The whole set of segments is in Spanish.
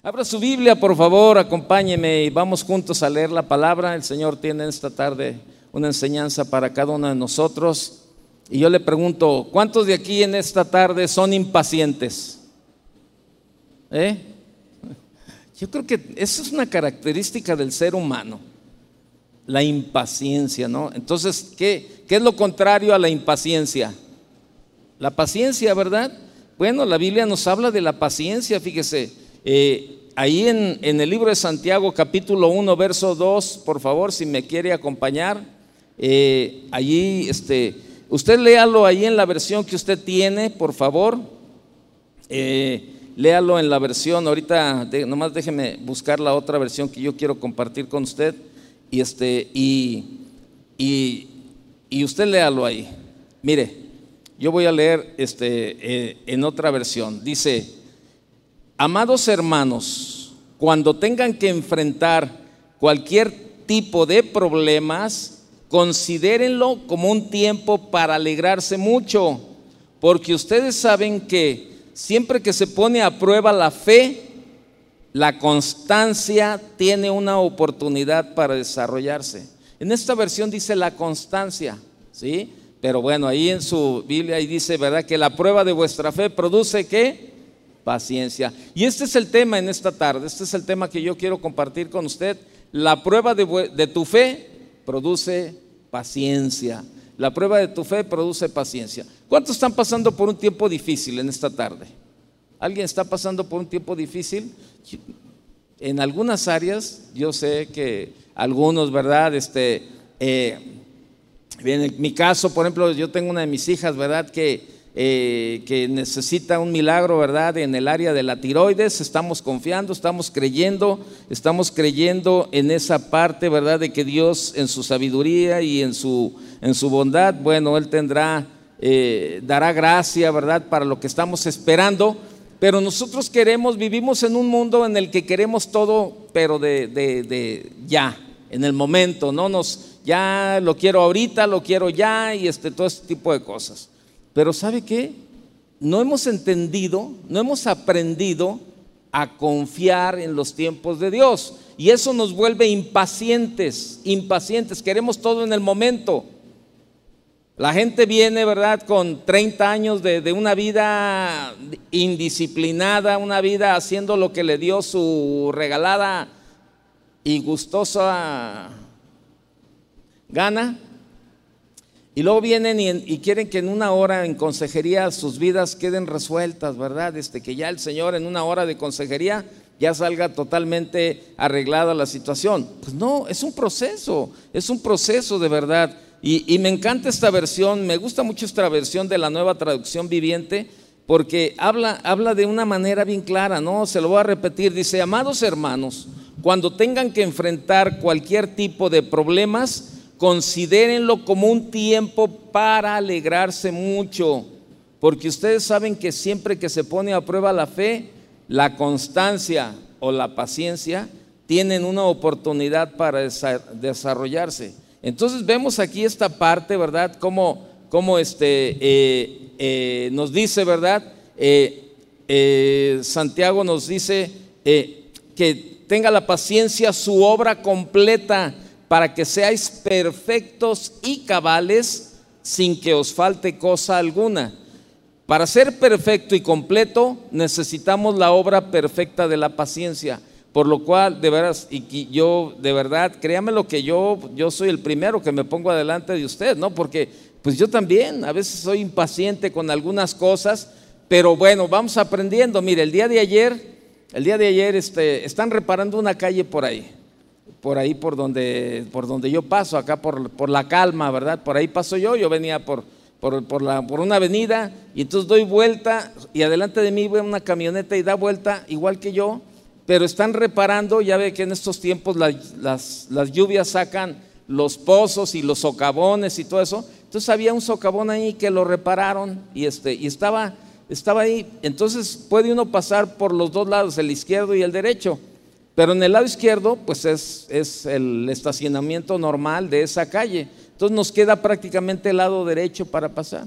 Abra su Biblia, por favor, acompáñeme y vamos juntos a leer la palabra. El Señor tiene esta tarde una enseñanza para cada uno de nosotros. Y yo le pregunto, ¿cuántos de aquí en esta tarde son impacientes? ¿Eh? Yo creo que esa es una característica del ser humano, la impaciencia, ¿no? Entonces, ¿qué, qué es lo contrario a la impaciencia? La paciencia, ¿verdad? Bueno, la Biblia nos habla de la paciencia, fíjese. Eh, ahí en, el libro de Santiago, capítulo 1, verso 2, por favor, si me quiere acompañar, eh, allí, este, usted léalo ahí en la versión que usted tiene, por favor. Eh, léalo en la versión, ahorita nomás déjeme buscar la otra versión que yo quiero compartir con usted. Y, este, y, y, usted léalo ahí. Mire, yo voy a leer este, en otra versión. Dice, amados hermanos, cuando tengan que enfrentar cualquier tipo de problemas, considérenlo como un tiempo para alegrarse mucho, porque ustedes saben que siempre que se pone a prueba la fe, la constancia tiene una oportunidad para desarrollarse. En esta versión dice la constancia, ¿sí? Pero bueno, ahí en su Biblia ahí dice, ¿verdad? Que la prueba de vuestra fe produce qué? Paciencia. Y este es el tema en esta tarde, este es el tema que yo quiero compartir con usted. La prueba de, tu fe produce paciencia. La prueba de tu fe produce paciencia. ¿Cuántos están pasando por un tiempo difícil en esta tarde? ¿Alguien está pasando por un tiempo difícil? En algunas áreas, yo sé que algunos, ¿verdad? Este, eh, en mi caso, por ejemplo, yo tengo una de mis hijas, ¿verdad? Que, eh, que necesita un milagro, ¿verdad? En el área de la tiroides, estamos confiando, estamos creyendo, estamos creyendo en esa parte, ¿verdad? De que Dios en su sabiduría y en su, en su bondad, bueno, Él tendrá, eh, dará gracia, ¿verdad? Para lo que estamos esperando. Pero nosotros queremos, vivimos en un mundo en el que queremos todo, pero de, de, de ya, en el momento, no nos ya lo quiero ahorita, lo quiero ya y este, todo este tipo de cosas. Pero ¿sabe qué? No hemos entendido, no hemos aprendido a confiar en los tiempos de Dios. Y eso nos vuelve impacientes, impacientes. Queremos todo en el momento. La gente viene, ¿verdad?, con 30 años de, de, una vida indisciplinada, una vida haciendo lo que le dio su regalada y gustosa gana. Y luego vienen y, quieren que en una hora en consejería sus vidas queden resueltas, ¿verdad? Este, que ya el Señor en una hora de consejería ya salga totalmente arreglada la situación. Pues no, es un proceso, es un proceso de verdad. Y, y me encanta esta versión, me gusta mucho esta versión de la nueva traducción viviente, porque habla, habla de una manera bien clara, ¿no? Se lo voy a repetir, dice, amados hermanos, cuando tengan que enfrentar cualquier tipo de problemas, considérenlo como un tiempo para alegrarse mucho, porque ustedes saben que siempre que se pone a prueba la fe, la constancia o la paciencia tienen una oportunidad para desarrollarse. Entonces vemos aquí esta parte, ¿verdad? Como, como este, eh, eh, nos dice, ¿verdad? Eh, Santiago nos dice que tenga la paciencia su obra completa para que seáis perfectos y cabales sin que os falte cosa alguna. Para ser perfecto y completo necesitamos la obra perfecta de la paciencia, por lo cual de veras y yo de verdad, créame lo que yo yo soy el primero que me pongo adelante de usted, ¿no? Porque pues yo también a veces soy impaciente con algunas cosas, pero bueno, vamos aprendiendo. Mire, el día de ayer, el día de ayer este, están reparando una calle por ahí por ahí por donde, por donde yo paso, acá por, por la calma, ¿verdad? Por ahí paso yo, yo venía por, por, por, la, por una avenida y entonces doy vuelta y adelante de mí ve una camioneta y da vuelta igual que yo, pero están reparando, ya ve que en estos tiempos las, las lluvias sacan los pozos y los socavones y todo eso, entonces había un socavón ahí que lo repararon y, este, y estaba, estaba ahí, entonces puede uno pasar por los dos lados, el izquierdo y el derecho. Pero en el lado izquierdo, pues es, es el estacionamiento normal de esa calle. Entonces nos queda prácticamente el lado derecho para pasar.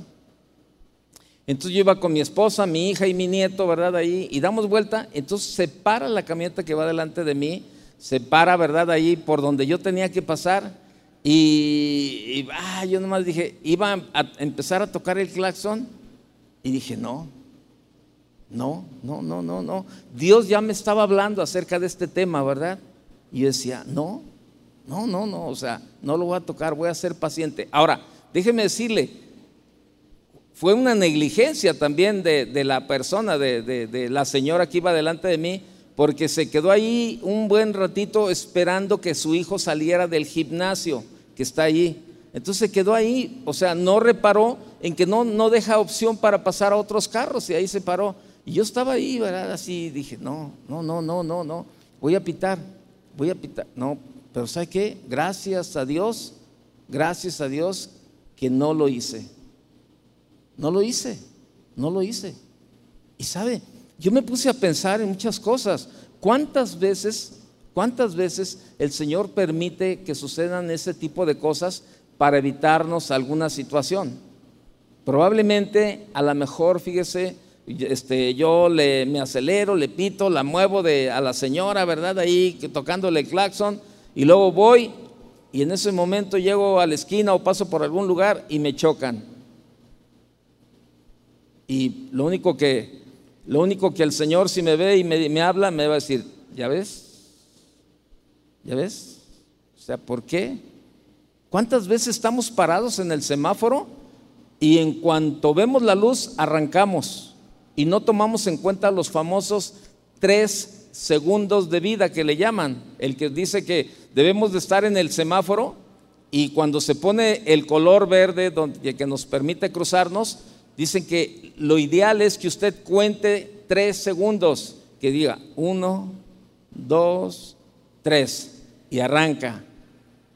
Entonces yo iba con mi esposa, mi hija y mi nieto, ¿verdad? Ahí, y damos vuelta, entonces se para la camioneta que va delante de mí, se para, ¿verdad? Ahí por donde yo tenía que pasar, y, ah, yo nomás dije, iba a empezar a tocar el claxon, y dije, no, no, no, no, no, no. Dios ya me estaba hablando acerca de este tema, ¿verdad? Y decía, no, no, no, no, o sea, no lo voy a tocar, voy a ser paciente. Ahora, déjeme decirle, fue una negligencia también de, la persona, de, de, la señora que iba delante de mí, porque se quedó ahí un buen ratito esperando que su hijo saliera del gimnasio que está allí. Entonces se quedó ahí, o sea, no reparó en que no, no deja opción para pasar a otros carros y ahí se paró. Y yo estaba ahí, ¿verdad? Así dije, no, no, no, no, no, no, voy a pitar, voy a pitar. No, pero ¿sabe qué? Gracias a Dios, gracias a Dios que no lo hice. No lo hice, no lo hice. Y sabe, yo me puse a pensar en muchas cosas. ¿Cuántas veces, cuántas veces el Señor permite que sucedan ese tipo de cosas para evitarnos alguna situación? Probablemente, a lo mejor, fíjese, este, yo le, me acelero, le pito, la muevo de, a la señora, ¿verdad? Ahí tocándole el claxon y luego voy y en ese momento llego a la esquina o paso por algún lugar y me chocan. Y lo único que, lo único que el Señor si me ve y me, me habla, me va a decir, ¿ya ves? ¿Ya ves? O sea, ¿por qué? ¿Cuántas veces estamos parados en el semáforo y en cuanto vemos la luz arrancamos? Y no tomamos en cuenta los famosos tres segundos de vida que le llaman, el que dice que debemos de estar en el semáforo y cuando se pone el color verde donde, que nos permite cruzarnos, dicen que lo ideal es que usted cuente tres segundos, que diga uno, dos, tres y arranca.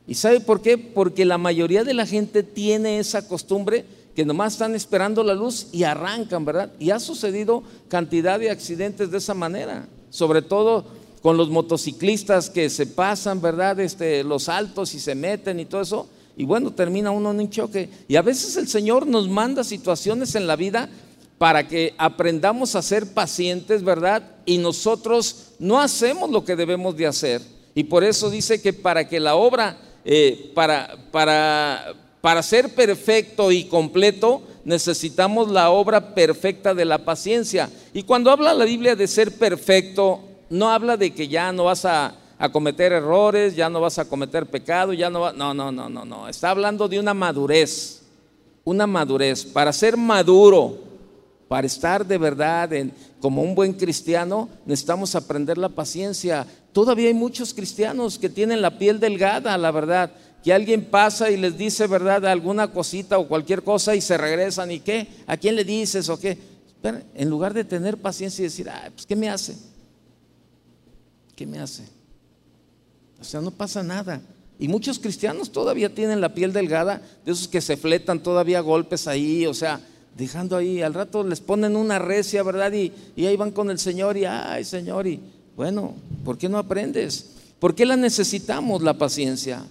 ¿Y sabe por qué? Porque la mayoría de la gente tiene esa costumbre que nomás están esperando la luz y arrancan, ¿verdad? Y ha sucedido cantidad de accidentes de esa manera, sobre todo con los motociclistas que se pasan, ¿verdad? Este, los altos y se meten y todo eso. Y bueno, termina uno en un choque. Y a veces el Señor nos manda situaciones en la vida para que aprendamos a ser pacientes, ¿verdad? Y nosotros no hacemos lo que debemos de hacer. Y por eso dice que para que la obra, eh, para, para, para ser perfecto y completo necesitamos la obra perfecta de la paciencia. Y cuando habla la Biblia de ser perfecto, no habla de que ya no vas a, cometer errores, ya no vas a cometer pecado, ya no va, no, no, no, no, no. Está hablando de una madurez, una madurez. Para ser maduro, para estar de verdad como un buen cristiano, necesitamos aprender la paciencia. Todavía hay muchos cristianos que tienen la piel delgada, la verdad que alguien pasa y les dice, ¿verdad?, alguna cosita o cualquier cosa y se regresan y qué, ¿a quién le dices o qué? en lugar de tener paciencia y decir, ay, pues ¿qué me hace? ¿Qué me hace? O sea, no pasa nada. Y muchos cristianos todavía tienen la piel delgada, de esos que se fletan todavía golpes ahí, o sea, dejando ahí, al rato les ponen una recia, ¿verdad? Y, y ahí van con el Señor y, ay, Señor, y bueno, ¿por qué no aprendes? ¿Por qué la necesitamos la paciencia?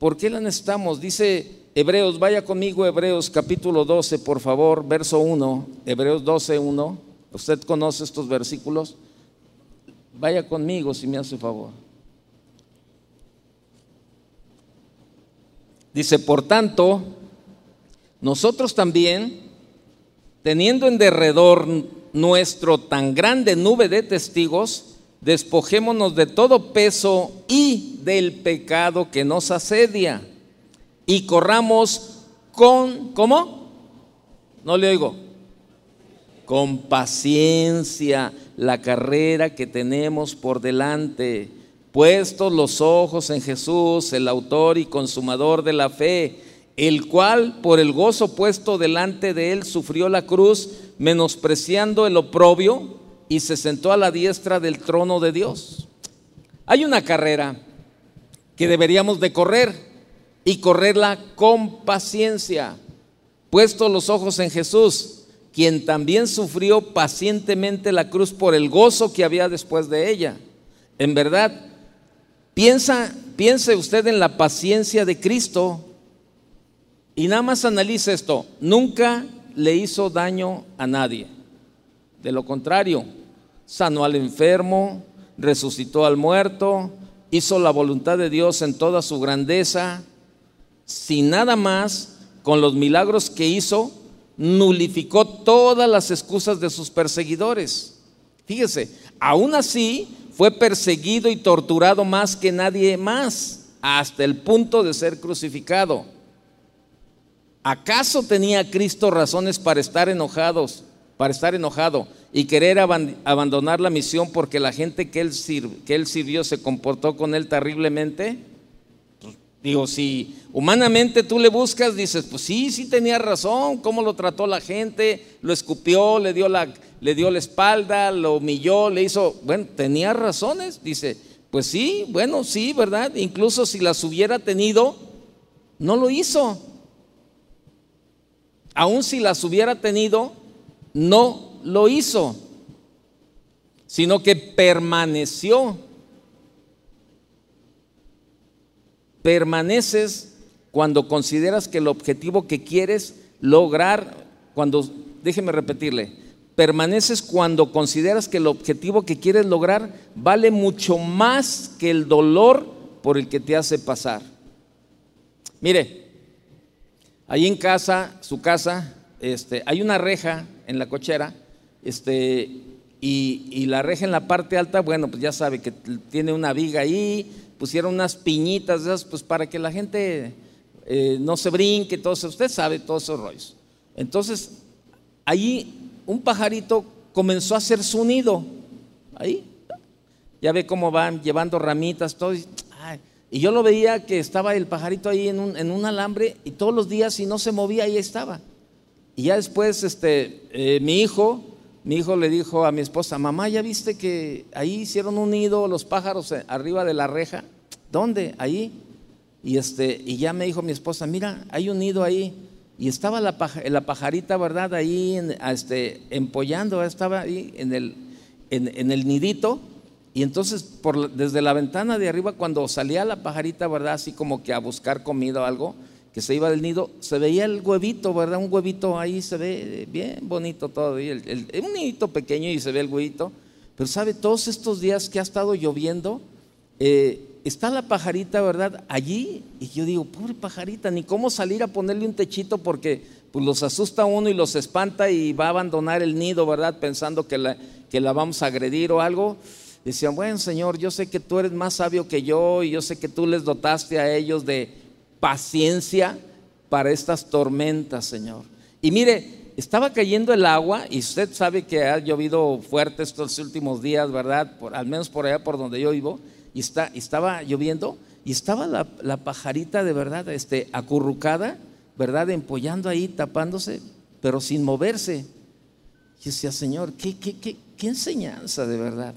¿Por qué la necesitamos? Dice Hebreos, vaya conmigo Hebreos capítulo 12, por favor, verso 1, Hebreos 12, 1. ¿Usted conoce estos versículos? Vaya conmigo si me hace favor. Dice, por tanto, nosotros también, teniendo en derredor nuestro tan grande nube de testigos, despojémonos de todo peso y del pecado que nos asedia y corramos con, ¿cómo? No le oigo. Con paciencia la carrera que tenemos por delante, puestos los ojos en Jesús, el autor y consumador de la fe, el cual por el gozo puesto delante de él sufrió la cruz, menospreciando el oprobio y se sentó a la diestra del trono de Dios. Hay una carrera que deberíamos de correr y correrla con paciencia, puesto los ojos en Jesús, quien también sufrió pacientemente la cruz por el gozo que había después de ella. En verdad, piensa, piense usted en la paciencia de Cristo y nada más analice esto. Nunca le hizo daño a nadie. De lo contrario, sanó al enfermo, resucitó al muerto, hizo la voluntad de Dios en toda su grandeza, sin nada más, con los milagros que hizo, nulificó todas las excusas de sus perseguidores. Fíjese, aún así fue perseguido y torturado más que nadie más, hasta el punto de ser crucificado. ¿Acaso tenía Cristo razones para estar enojados, para estar enojado y querer abandonar la misión porque la gente que él, sirvió se comportó con él terriblemente? Digo, si humanamente tú le buscas, dices, pues sí, sí tenía razón, cómo lo trató la gente, lo escupió, le dio la, le dio la espalda, lo humilló, le hizo, bueno, tenía razones, dice, pues sí, bueno, sí, ¿verdad? Incluso si las hubiera tenido, no lo hizo. Aún si las hubiera tenido, no lo hizo, sino que permaneció Permaneces cuando consideras que el objetivo que quieres lograr, cuando, déjeme repetirle, permaneces cuando consideras que el objetivo que quieres lograr vale mucho más que el dolor por el que te hace pasar. Mire, ahí en casa, su casa, este, hay una reja en la cochera, este, y, y, la reja en la parte alta, bueno, pues ya sabe que tiene una viga ahí, pusieron unas piñitas esas, pues para que la gente eh, no se brinque, todo eso. Usted sabe todos esos rollos. Entonces, allí un pajarito comenzó a hacer su nido. Ahí. Ya ve cómo van llevando ramitas, todo. Y, yo lo veía que estaba el pajarito ahí en un, en un, alambre y todos los días, si no se movía, ahí estaba. Y ya después, este, eh, mi hijo, mi hijo le dijo a mi esposa, mamá, ¿ya viste que ahí hicieron un nido los pájaros eh, arriba de la reja? ¿Dónde? Ahí. Y, este, y ya me dijo mi esposa, mira, hay un nido ahí. Y estaba la, la pajarita, ¿verdad? Ahí este, empollando, estaba ahí en el, en, el nidito. Y entonces desde la ventana de arriba, cuando salía la pajarita, ¿verdad? Así como que a buscar comida o algo, que se iba del nido, se veía el huevito, ¿verdad? Un huevito ahí se ve bien bonito todo, el, un nidito pequeño y se ve el huevito. Pero sabe, todos estos días que ha estado lloviendo, eh, está la pajarita, ¿verdad? Allí, y yo digo, pobre pajarita, ni cómo salir a ponerle un techito porque pues los asusta uno y los espanta y va a abandonar el nido, ¿verdad? Pensando que la, que la vamos a agredir o algo. Decían, bueno, Señor, yo sé que tú eres más sabio que yo y yo sé que tú les dotaste a ellos de paciencia para estas tormentas, Señor. Y mire, estaba cayendo el agua y usted sabe que ha llovido fuerte estos últimos días, ¿verdad? Por, al menos por allá por donde yo vivo. Y está, estaba lloviendo y estaba la, pajarita de verdad este, acurrucada, ¿verdad? Empollando ahí, tapándose, pero sin moverse. Y decía, Señor, ¿qué, qué, qué, qué enseñanza de verdad?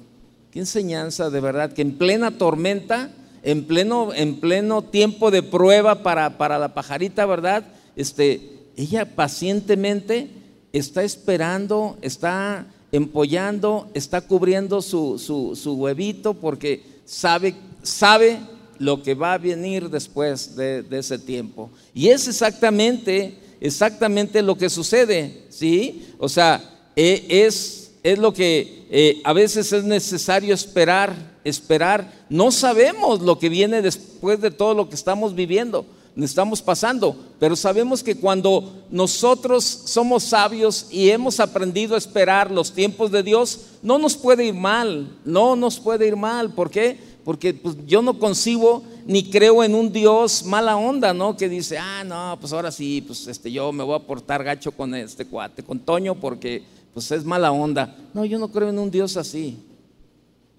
¿Qué enseñanza de verdad? Que en plena tormenta en pleno, en pleno tiempo de prueba para, para la pajarita, ¿verdad? Este, ella pacientemente está esperando, está empollando, está cubriendo su, su, huevito porque sabe, sabe lo que va a venir después de, ese tiempo. Y es exactamente, exactamente lo que sucede, ¿sí? O sea, e, es, es lo que eh, a veces es necesario esperar esperar. No sabemos lo que viene después de todo lo que estamos viviendo, estamos pasando, pero sabemos que cuando nosotros somos sabios y hemos aprendido a esperar los tiempos de Dios, no nos puede ir mal, no nos puede ir mal. ¿Por qué? Porque pues, yo no concibo ni creo en un Dios mala onda, ¿no? Que dice, ah, no, pues ahora sí, pues este, yo me voy a portar gacho con este cuate, con Toño, porque pues es mala onda. No, yo no creo en un Dios así.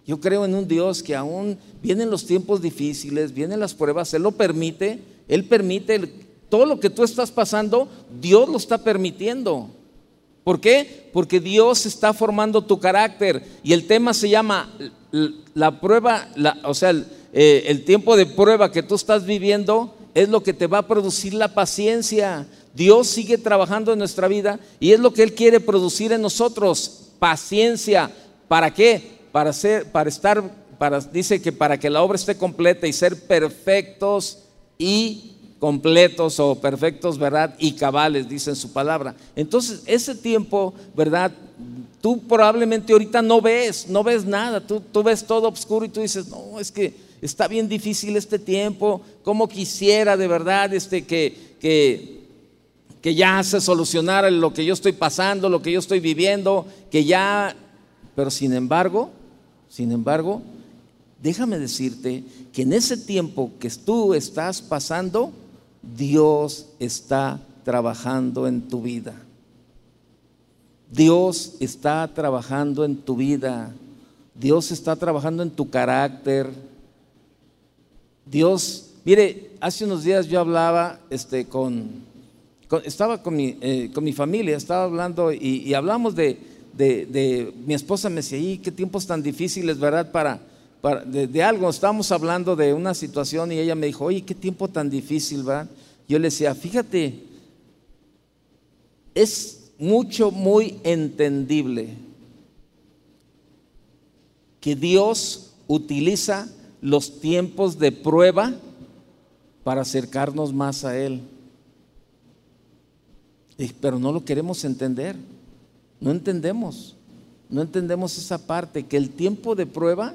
Yo creo en un Dios que aún vienen los tiempos difíciles, vienen las pruebas, Él lo permite, Él permite todo lo que tú estás pasando, Dios lo está permitiendo. ¿Por qué? Porque Dios está formando tu carácter y el tema se llama la prueba, o sea, el, eh, el tiempo de prueba que tú estás viviendo es lo que te va a producir la paciencia. Dios sigue trabajando en nuestra vida y es lo que Él quiere producir en nosotros, paciencia. ¿Para qué? para, ser, para estar, para, dice que para que la obra esté completa y ser perfectos y completos o perfectos, ¿verdad? Y cabales, dice en su palabra. Entonces, ese tiempo, ¿verdad? Tú probablemente ahorita no ves, no ves nada, tú, tú ves todo oscuro y tú dices, no, es que está bien difícil este tiempo, como quisiera de verdad este, que, que, que ya se solucionara lo que yo estoy pasando, lo que yo estoy viviendo, que ya, pero sin embargo, sin embargo, déjame decirte que en ese tiempo que tú estás pasando, Dios está trabajando en tu vida. Dios está trabajando en tu vida. Dios está trabajando en tu carácter. Dios, mire, hace unos días yo hablaba este, con, estaba con mi, eh, con mi, familia, estaba hablando y, hablamos de, de, mi esposa me decía, y qué tiempos tan difíciles, ¿verdad? Para, de, algo, estábamos hablando de una situación y ella me dijo, oye, qué tiempo tan difícil, ¿verdad? Yo le decía, fíjate, es mucho, muy entendible que Dios utiliza los tiempos de prueba para acercarnos más a Él. Pero no lo queremos entender, no entendemos, no entendemos esa parte, que el tiempo de prueba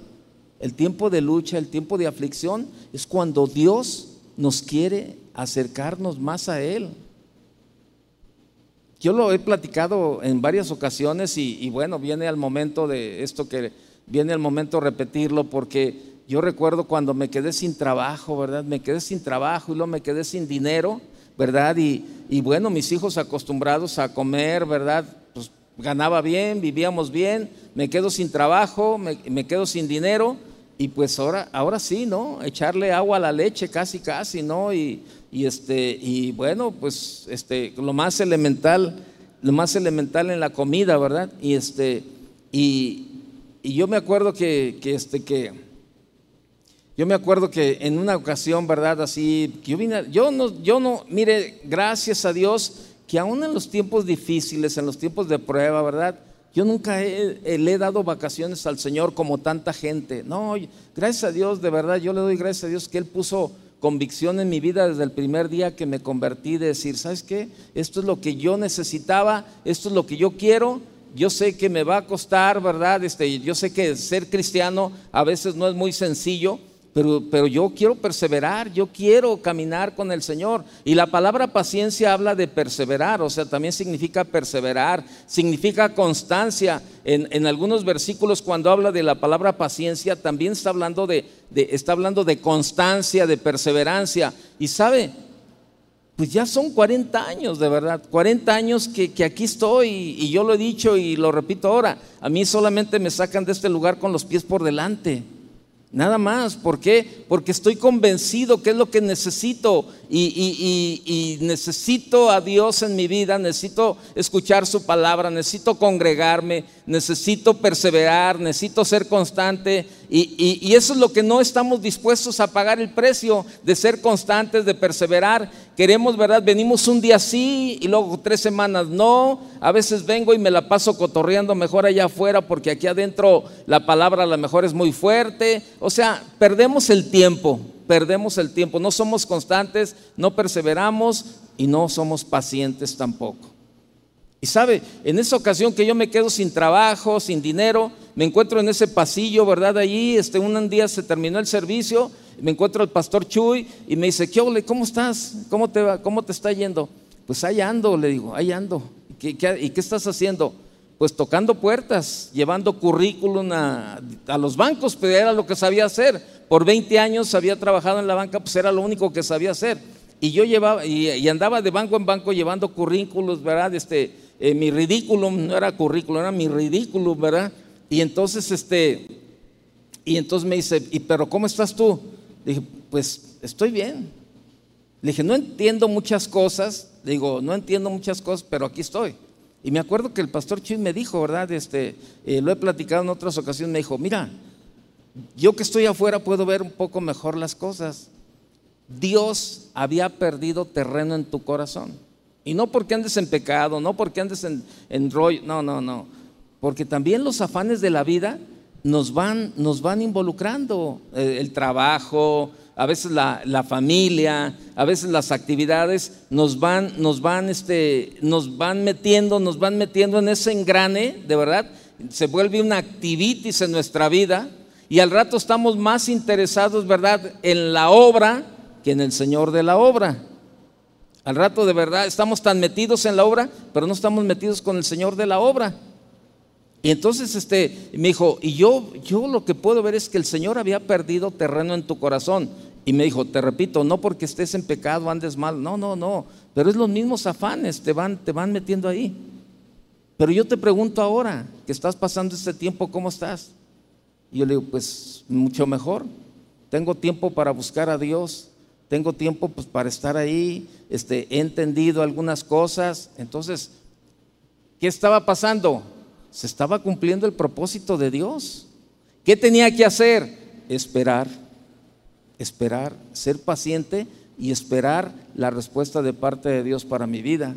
el tiempo de lucha, el tiempo de aflicción, es cuando Dios nos quiere acercarnos más a Él. Yo lo he platicado en varias ocasiones y, bueno, viene al momento de esto que viene el momento de repetirlo porque yo recuerdo cuando me quedé sin trabajo, ¿verdad? Me quedé sin trabajo y luego me quedé sin dinero, ¿verdad? Y, bueno, mis hijos acostumbrados a comer, ¿verdad? Pues ganaba bien, vivíamos bien, me quedo sin trabajo, me quedo sin dinero y pues ahora, ahora sí, ¿no? Echarle agua a la leche, casi, casi, ¿no? Y, este, y bueno, pues este, lo más elemental, lo más elemental en la comida, ¿verdad? Y este, y, yo me acuerdo que, que, este, que, yo me acuerdo que en una ocasión, ¿verdad? Así, yo vine, yo no, yo no, mire, gracias a Dios, que aún en los tiempos difíciles, en los tiempos de prueba, ¿verdad? Yo nunca eh, le he dado vacaciones al Señor como tanta gente. No, gracias a Dios, de verdad, yo le doy gracias a Dios que Él puso convicción en mi vida desde el primer día que me convertí de decir, ¿sabes qué? Esto es lo que yo necesitaba, esto es lo que yo quiero. Yo sé que me va a costar, ¿verdad? Este, yo sé que ser cristiano a veces no es muy sencillo, pero, yo quiero perseverar, yo quiero caminar con el Señor. Y la palabra paciencia habla de perseverar, o sea, también significa perseverar, significa constancia. En, algunos versículos cuando habla de la palabra paciencia, también está hablando de, está hablando de constancia, de perseverancia. Y sabe, pues ya son 40 años, de verdad, 40 años que, que, aquí estoy y yo lo he dicho y lo repito ahora, a mí solamente me sacan de este lugar con los pies por delante. Nada más, ¿por qué? Porque estoy convencido que es lo que necesito y, necesito a Dios en mi vida, necesito escuchar su palabra, necesito congregarme, necesito perseverar, necesito ser constante y, eso es lo que no estamos dispuestos a pagar el precio de ser constantes, de perseverar. Queremos, ¿verdad? Venimos un día sí y luego tres semanas no. A veces vengo y me la paso cotorreando mejor allá afuera porque aquí adentro la palabra a lo mejor es muy fuerte. O sea, perdemos el tiempo, perdemos el tiempo. No somos constantes, no perseveramos y no somos pacientes tampoco. Y sabe, en esa ocasión que yo me quedo sin trabajo, sin dinero, me encuentro en ese pasillo, ¿verdad? Allí, este, un día se terminó el servicio, me encuentro al pastor Chuy y me dice, ¿qué ole? ¿Cómo estás? ¿Cómo te va? ¿Cómo te está yendo? Pues ahí ando, le digo, ahí ando. ¿Y qué, estás haciendo? Pues tocando puertas, llevando currículum a, a los bancos, pero era lo que sabía hacer. Por 20 años había trabajado en la banca, pues era lo único que sabía hacer. Y yo llevaba, y, andaba de banco en banco llevando currículos, ¿verdad? Este, eh, mi ridículo, no era currículo, era mi ridículo, ¿verdad? Y entonces, este, y entonces me dice, ¿y pero cómo estás tú? Le dije, pues estoy bien. Le dije, no entiendo muchas cosas, digo, no entiendo muchas cosas, pero aquí estoy. Y me acuerdo que el pastor Chuy me dijo, ¿verdad? Este, eh, lo he platicado en otras ocasiones, me dijo, mira, yo que estoy afuera puedo ver un poco mejor las cosas. Dios había perdido terreno en tu corazón. Y no porque andes en pecado, no porque andes en, rollo, no, no, no. Porque también los afanes de la vida nos van, nos van involucrando. Eh, el trabajo, a veces la, la, familia, a veces las actividades nos van, nos van, este, nos van metiendo, nos van metiendo en ese engrane, de verdad, se vuelve una activitis en nuestra vida y al rato estamos más interesados, ¿verdad?, en la obra que en el Señor de la obra. Al rato de verdad estamos tan metidos en la obra, pero no estamos metidos con el Señor de la obra. Y entonces este me dijo, "Y yo yo lo que puedo ver es que el Señor había perdido terreno en tu corazón." Y me dijo, "Te repito, no porque estés en pecado andes mal, no, no, no, pero es los mismos afanes te van te van metiendo ahí." Pero yo te pregunto ahora, que estás pasando este tiempo, ¿cómo estás? Y yo le digo, pues mucho mejor. Tengo tiempo para buscar a Dios, tengo tiempo pues, para estar ahí, este, he entendido algunas cosas. Entonces, ¿qué estaba pasando? Se estaba cumpliendo el propósito de Dios. ¿Qué tenía que hacer? Esperar, esperar, ser paciente y esperar la respuesta de parte de Dios para mi vida.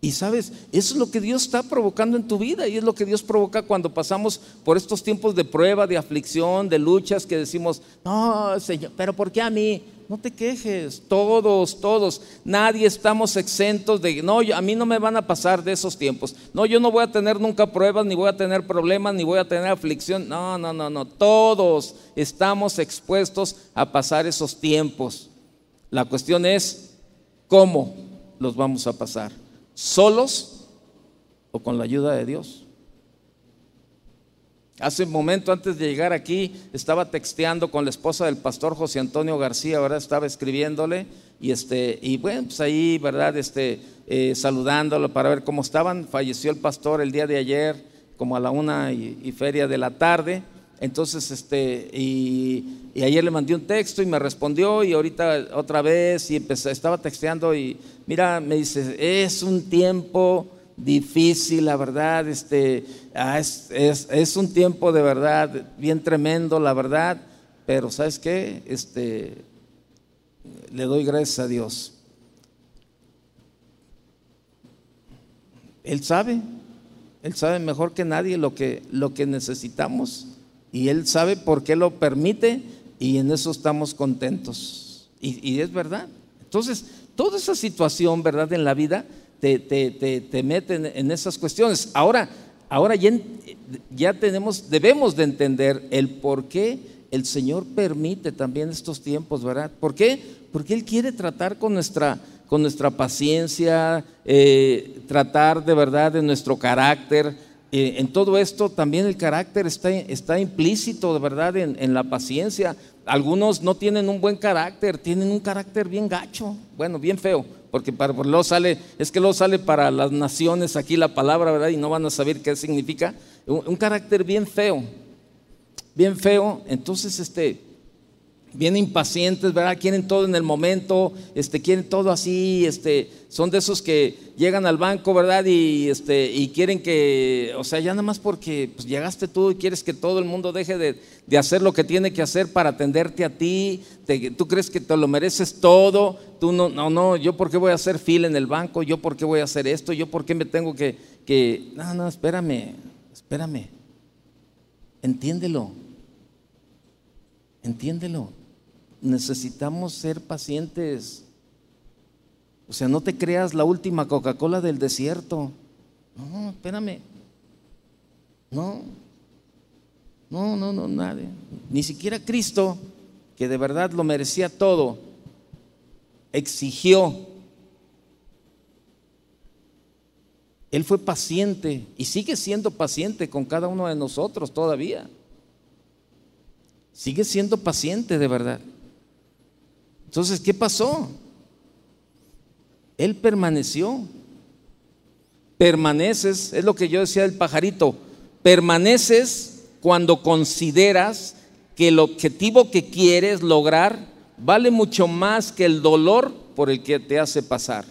Y sabes, eso es lo que Dios está provocando en tu vida y es lo que Dios provoca cuando pasamos por estos tiempos de prueba, de aflicción, de luchas que decimos, no, Señor, pero ¿por qué a mí? No te quejes, todos, todos, nadie estamos exentos de, no, a mí no me van a pasar de esos tiempos. No, yo no voy a tener nunca pruebas, ni voy a tener problemas, ni voy a tener aflicción. No, no, no, no, todos estamos expuestos a pasar esos tiempos. La cuestión es, ¿cómo los vamos a pasar? Solos o con la ayuda de Dios. Hace un momento antes de llegar aquí estaba texteando con la esposa del pastor José Antonio García, ¿verdad? Estaba escribiéndole y este y bueno, pues ahí, ¿verdad? Este eh, saludándolo para ver cómo estaban. Falleció el pastor el día de ayer, como a la una y, feria de la tarde. Entonces, este, y, ayer le mandé un texto y me respondió y ahorita otra vez y empecé, estaba texteando y Mira, me dice, es un tiempo difícil, la verdad, este, ah, es, un tiempo de verdad bien tremendo, la verdad, pero ¿sabes qué? Este, le doy gracias a Dios. Él sabe, Él sabe mejor que nadie lo que, lo que necesitamos y Él sabe por qué lo permite y en eso estamos contentos. Y, es verdad. Entonces, toda esa situación, ¿verdad? En la vida te, te, te, meten en esas cuestiones. Ahora, ahora ya, ya tenemos, debemos de entender el por qué el Señor permite también estos tiempos, ¿verdad? ¿Por qué? Porque Él quiere tratar con nuestra, con nuestra paciencia, eh, tratar de verdad de nuestro carácter. Eh, en todo esto también el carácter está, está implícito, de verdad, en, en la paciencia algunos no tienen un buen carácter, tienen un carácter bien gacho, bueno, bien feo, porque para, luego sale, es que luego sale para las naciones aquí la palabra, ¿verdad? Y no van a saber qué significa. Un, un carácter bien feo, bien feo. Entonces, este, bien impacientes, ¿verdad? Quieren todo en el momento, este, quieren todo así, este, son de esos que llegan al banco, ¿verdad? Y, este, y quieren que, o sea, ya nada más porque pues, llegaste tú y quieres que todo el mundo deje de, de hacer lo que tiene que hacer para atenderte a ti, tú crees que te lo mereces todo, tú no, no, no, yo por qué voy a hacer fila en el banco, yo por qué voy a hacer esto, yo por qué me tengo que, que, no, no, espérame, espérame, entiéndelo, entiéndelo necesitamos ser pacientes. O sea, no te creas la última Coca-Cola del desierto. No, espérame. No. No, no, no, nadie. Ni siquiera Cristo, que de verdad lo merecía todo, exigió. Él fue paciente y sigue siendo paciente con cada uno de nosotros todavía. Sigue siendo paciente de verdad. Entonces, ¿qué pasó? Él permaneció. Permaneces, es lo que yo decía del pajarito, permaneces cuando consideras que el objetivo que quieres lograr vale mucho más que el dolor por el que te hace pasar.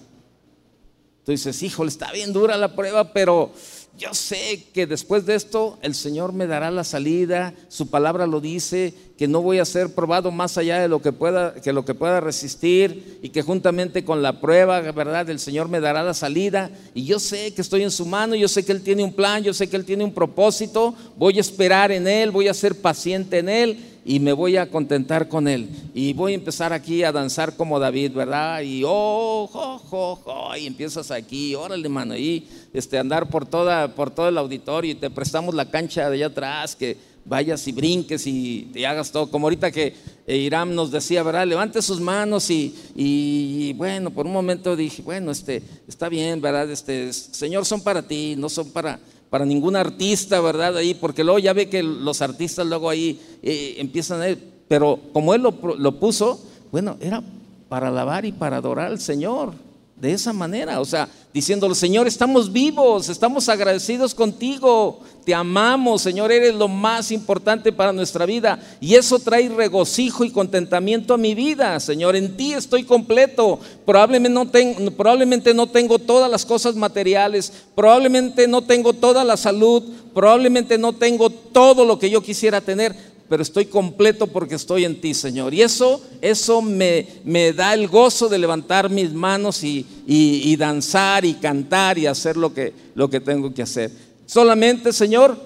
Tú dices, híjole, está bien dura la prueba, pero yo sé que después de esto el Señor me dará la salida, su palabra lo dice, que no voy a ser probado más allá de lo que pueda, que lo que pueda resistir y que juntamente con la prueba, ¿verdad? El Señor me dará la salida y yo sé que estoy en su mano, yo sé que Él tiene un plan, yo sé que Él tiene un propósito, voy a esperar en Él, voy a ser paciente en Él y me voy a contentar con Él. Y voy a empezar aquí a danzar como David, ¿verdad? Y oh, jo, jo, jo, y empiezas aquí, órale, mano, y este, andar por, toda, por todo el auditorio y te prestamos la cancha de allá atrás, que vayas y brinques y te hagas todo. Como ahorita que eh, Irán nos decía, ¿verdad? Levante sus manos y, bueno, por un momento dije, bueno, este, está bien, ¿verdad? Este, Señor, son para ti, no son para, para ningún artista, ¿verdad? Ahí, porque luego ya ve que los artistas luego ahí eh, empiezan a... Pero como Él lo, lo puso, bueno, era para alabar y para adorar al Señor de esa manera, o sea, diciéndole, Señor, estamos vivos, estamos agradecidos contigo, te amamos, Señor, eres lo más importante para nuestra vida y eso trae regocijo y contentamiento a mi vida, Señor, en ti estoy completo, probablemente no, tengo, probablemente no tengo todas las cosas materiales, probablemente no tengo toda la salud, probablemente no tengo todo lo que yo quisiera tener, pero estoy completo porque estoy en ti, Señor. Y eso, eso me, me da el gozo de levantar mis manos y, y, danzar y cantar y hacer lo que, lo que tengo que hacer. Solamente, Señor,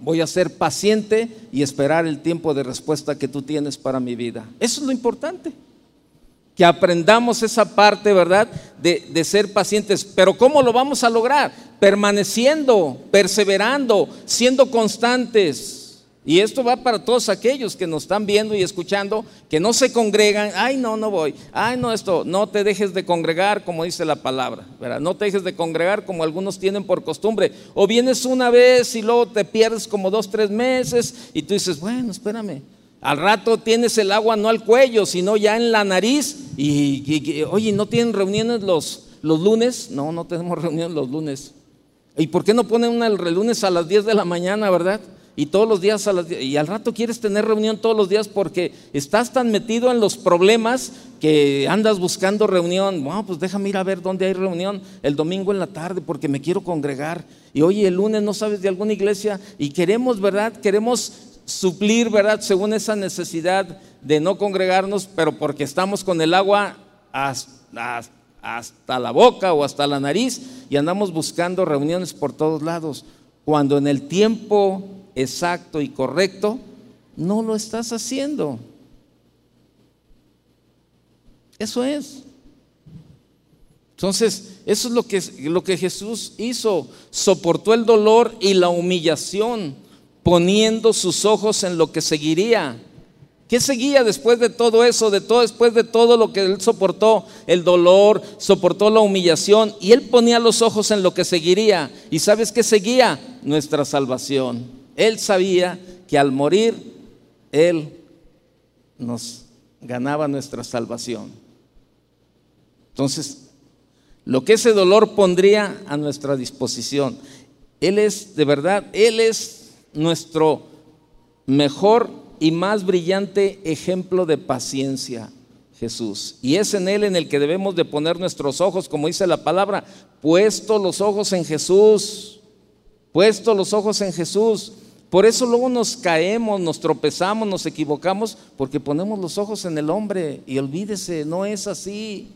voy a ser paciente y esperar el tiempo de respuesta que tú tienes para mi vida. Eso es lo importante. Que aprendamos esa parte, ¿verdad? De, de ser pacientes. Pero ¿cómo lo vamos a lograr? Permaneciendo, perseverando, siendo constantes y esto va para todos aquellos que nos están viendo y escuchando, que no se congregan, ay no, no voy, ay no, esto, no te dejes de congregar como dice la palabra, ¿verdad? no te dejes de congregar como algunos tienen por costumbre, o vienes una vez y luego te pierdes como dos, tres meses y tú dices, bueno, espérame, al rato tienes el agua no al cuello, sino ya en la nariz y, oye, ¿no tienen reuniones los, los lunes? No, no tenemos reuniones los lunes. ¿Y por qué no ponen una el lunes a las 10 de la mañana, verdad? Y todos los días a las, y al rato quieres tener reunión todos los días porque estás tan metido en los problemas que andas buscando reunión. Bueno, pues déjame ir a ver dónde hay reunión el domingo en la tarde porque me quiero congregar. Y oye, el lunes no sabes de alguna iglesia y queremos, ¿verdad? Queremos suplir, ¿verdad? Según esa necesidad de no congregarnos, pero porque estamos con el agua hasta, hasta la boca o hasta la nariz y andamos buscando reuniones por todos lados. Cuando en el tiempo exacto y correcto, no lo estás haciendo. Eso es. Entonces, eso es lo que, lo que Jesús hizo. Soportó el dolor y la humillación, poniendo sus ojos en lo que seguiría. ¿Qué seguía después de todo eso, de todo después de todo lo que él soportó, el dolor, soportó la humillación y él ponía los ojos en lo que seguiría? ¿Y sabes qué seguía? Nuestra salvación. Él sabía que al morir, Él nos ganaba nuestra salvación. Entonces, lo que ese dolor pondría a nuestra disposición, Él es, de verdad, Él es nuestro mejor y más brillante ejemplo de paciencia, Jesús. Y es en Él en el que debemos de poner nuestros ojos, como dice la palabra, puesto los ojos en Jesús, puesto los ojos en Jesús. Por eso luego nos caemos, nos tropezamos, nos equivocamos, porque ponemos los ojos en el hombre y olvídese, no es así.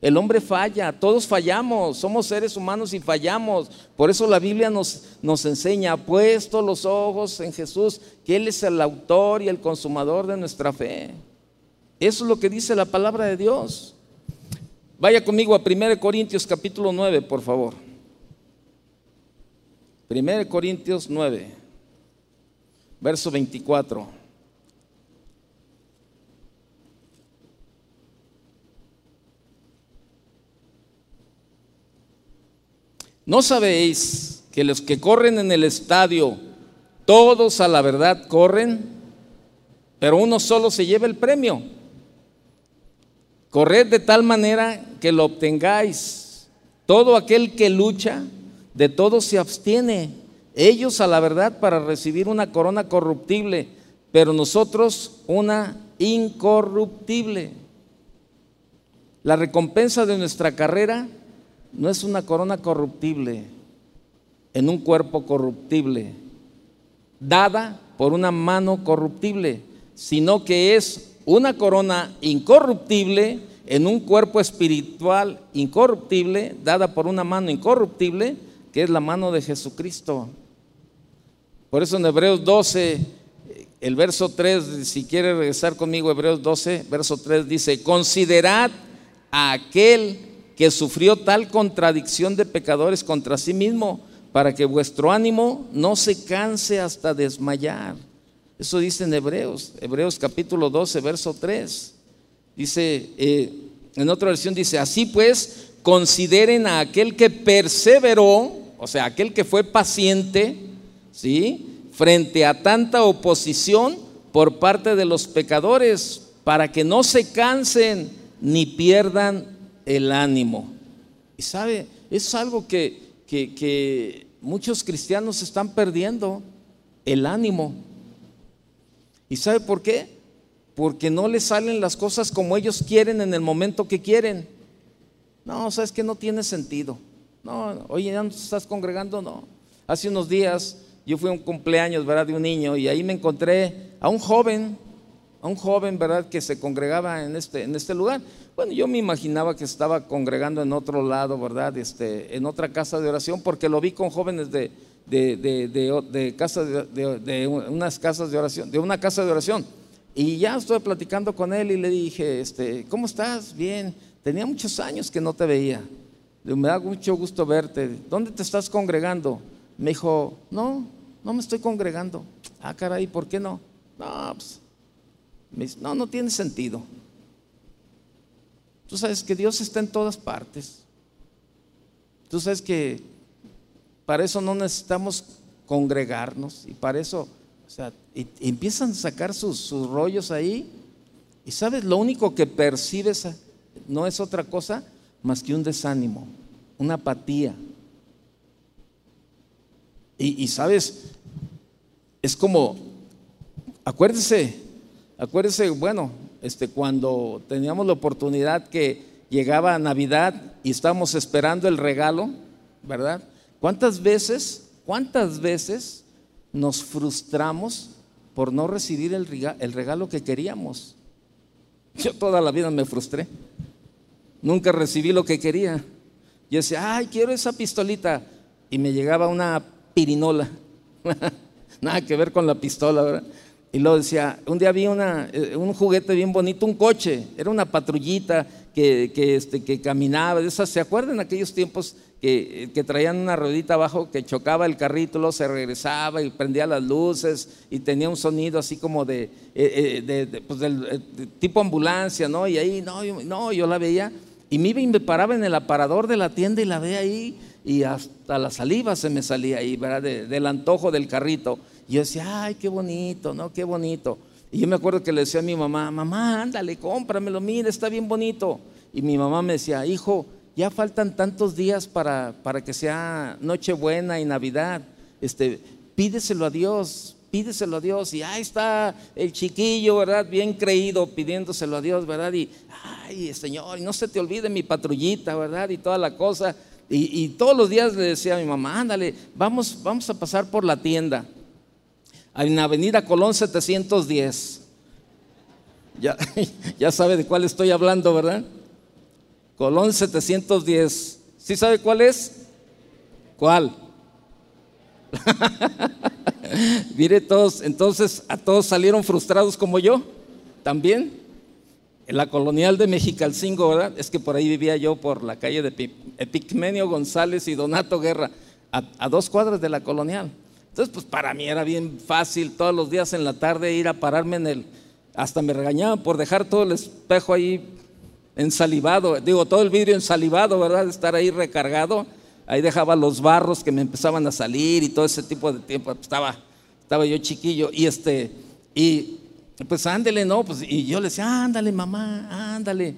El hombre falla, todos fallamos, somos seres humanos y fallamos. Por eso la Biblia nos, nos enseña, puesto los ojos en Jesús, que Él es el autor y el consumador de nuestra fe. Eso es lo que dice la palabra de Dios. Vaya conmigo a 1 Corintios capítulo 9, por favor. 1 Corintios 9 verso 24. ¿No sabéis que los que corren en el estadio, todos a la verdad corren, pero uno solo se lleva el premio? Corred de tal manera que lo obtengáis. Todo aquel que lucha, de todo se abstiene ellos a la verdad para recibir una corona corruptible, pero nosotros una incorruptible. La recompensa de nuestra carrera no es una corona corruptible en un cuerpo corruptible, dada por una mano corruptible, sino que es una corona incorruptible en un cuerpo espiritual incorruptible, dada por una mano incorruptible, que es la mano de Jesucristo. Por eso en Hebreos 12, el verso 3, si quiere regresar conmigo, Hebreos 12, verso 3 dice, considerad a aquel que sufrió tal contradicción de pecadores contra sí mismo, para que vuestro ánimo no se canse hasta desmayar. Eso dice en Hebreos, Hebreos capítulo 12, verso 3. Dice, eh, en otra versión dice, así pues, consideren a aquel que perseveró, o sea, aquel que fue paciente, ¿sí? Frente a tanta oposición por parte de los pecadores, para que no se cansen ni pierdan el ánimo. Y sabe, es algo que, que, que muchos cristianos están perdiendo, el ánimo. ¿Y sabe por qué? Porque no les salen las cosas como ellos quieren en el momento que quieren. No, sabes que no tiene sentido. No, oye, ¿ya no estás congregando? No. Hace unos días yo fui a un cumpleaños, ¿verdad? De un niño y ahí me encontré a un joven, a un joven, ¿verdad? Que se congregaba en este, en este lugar. Bueno, yo me imaginaba que estaba congregando en otro lado, ¿verdad? Este, en otra casa de oración, porque lo vi con jóvenes de, de, de, de, casa de, unas casas de oración, de una casa de oración. Y ya estuve platicando con él y le dije, este, ¿cómo estás? Bien. Tenía muchos años que no te veía. Me da mucho gusto verte. ¿Dónde te estás congregando? Me dijo, no, no me estoy congregando. Ah, caray, ¿por qué no? No, pues, no, no tiene sentido. Tú sabes que Dios está en todas partes. Tú sabes que para eso no necesitamos congregarnos y para eso, o sea, empiezan a sacar sus, rollos ahí y sabes, lo único que percibes no es otra cosa más que un desánimo, una apatía. Y, y sabes, es como, acuérdese, acuérdese, bueno, este, cuando teníamos la oportunidad que llegaba Navidad y estábamos esperando el regalo, ¿verdad? ¿Cuántas veces, cuántas veces nos frustramos por no recibir el regalo que queríamos? Yo toda la vida me frustré. Nunca recibí lo que quería. Yo decía, ay, quiero esa pistolita. Y me llegaba una pirinola. Nada que ver con la pistola, ¿verdad? Y luego decía, un día vi una, eh, un juguete bien bonito, un coche, era una patrullita que, que, este, que caminaba, de esas, ¿se acuerdan aquellos tiempos que, que, traían una ruedita abajo que chocaba el carrito, se regresaba y prendía las luces y tenía un sonido así como de, eh, eh, de, pues del, tipo ambulancia, ¿no? Y ahí, no no, yo la veía y me iba y me paraba en el aparador de la tienda y la veía ahí y hasta la saliva se me salía ahí, ¿verdad? del antojo del carrito. Y yo decía, ay, qué bonito, ¿no? Qué bonito. Y yo me acuerdo que le decía a mi mamá, mamá, ándale, cómpramelo, mira, está bien bonito. Y mi mamá me decía, hijo, ya faltan tantos días para, para que sea Nochebuena y Navidad. Este, pídeselo a Dios, pídeselo a Dios. Y ahí está el chiquillo, ¿verdad? Bien creído, pidiéndoselo a Dios, ¿verdad? Y, ay, Señor, no se te olvide mi patrullita, ¿verdad? Y toda la cosa. Y, todos los días le decía a mi mamá, ándale, vamos, vamos a pasar por la tienda en Avenida Colón 710. Ya, ya sabe de cuál estoy hablando, ¿verdad? Colón 710. ¿Sí sabe cuál es? ¿Cuál? Mire todos, entonces a todos salieron frustrados como yo, también. La colonial de Mexicalcingo, ¿verdad? Es que por ahí vivía yo por la calle de Epicmenio González y Donato Guerra, a, dos cuadras de la colonial. Entonces, pues para mí era bien fácil todos los días en la tarde ir a pararme en el, hasta me regañaban por dejar todo el espejo ahí ensalivado, digo, todo el vidrio ensalivado, ¿verdad? Estar ahí recargado. Ahí dejaba los barros que me empezaban a salir y todo ese tipo de tiempo. Estaba, estaba yo chiquillo y este, y pues ándele, ¿no? Pues, y yo le decía, ándale, mamá, ándale,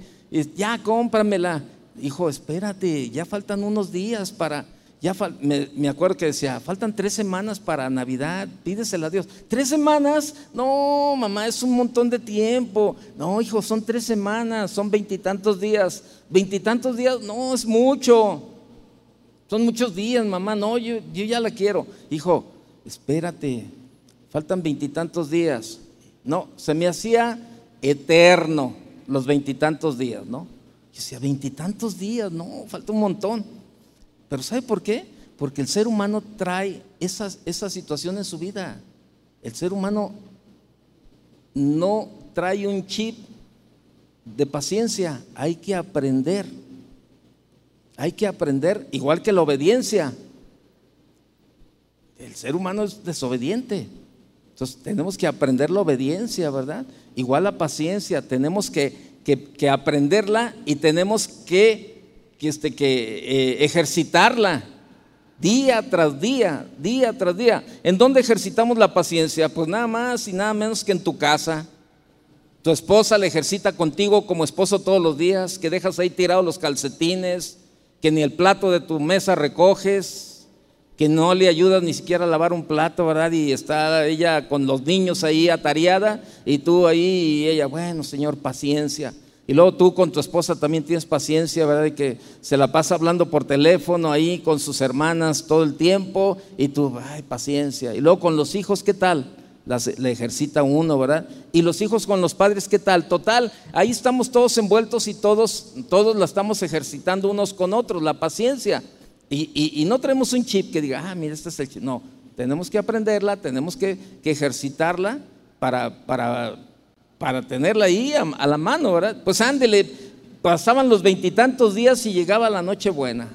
ya cómpramela. Hijo, espérate, ya faltan unos días para ya me, acuerdo que decía, faltan tres semanas para Navidad, pídesela a Dios. ¿Tres semanas? No, mamá, es un montón de tiempo. No, hijo, son tres semanas, son veintitantos días. Veintitantos días, no, es mucho. Son muchos días, mamá, no, yo, yo ya la quiero. Hijo, espérate, faltan veintitantos días. No, se me hacía eterno los veintitantos días, ¿no? Yo decía, veintitantos días, no, falta un montón. Pero ¿sabe por qué? Porque el ser humano trae esa situación en su vida. El ser humano no trae un chip de paciencia, hay que aprender. Hay que aprender, igual que la obediencia. El ser humano es desobediente. Entonces tenemos que aprender la obediencia, ¿verdad? Igual la paciencia, tenemos que, que, aprenderla y tenemos que, que, este, que eh, ejercitarla día tras día, día tras día. ¿En dónde ejercitamos la paciencia? Pues nada más y nada menos que en tu casa. Tu esposa la ejercita contigo como esposo todos los días, que dejas ahí tirados los calcetines, que ni el plato de tu mesa recoges, que no le ayudas ni siquiera a lavar un plato, ¿verdad? Y está ella con los niños ahí atareada y tú ahí y ella, bueno, Señor, paciencia. Y luego tú con tu esposa también tienes paciencia, ¿verdad? Y que se la pasa hablando por teléfono ahí con sus hermanas todo el tiempo y tú, ay, paciencia. Y luego con los hijos, ¿qué tal? le ejercita uno, ¿verdad? Y los hijos con los padres, ¿qué tal? Total, ahí estamos todos envueltos y todos, todos la estamos ejercitando unos con otros, la paciencia. Y, no tenemos un chip que diga, ah, mira, este es el chip. No, tenemos que aprenderla, tenemos que, ejercitarla para, para, para, tenerla ahí a, la mano, ¿verdad? Pues ándele, pasaban los veintitantos días y llegaba la noche buena.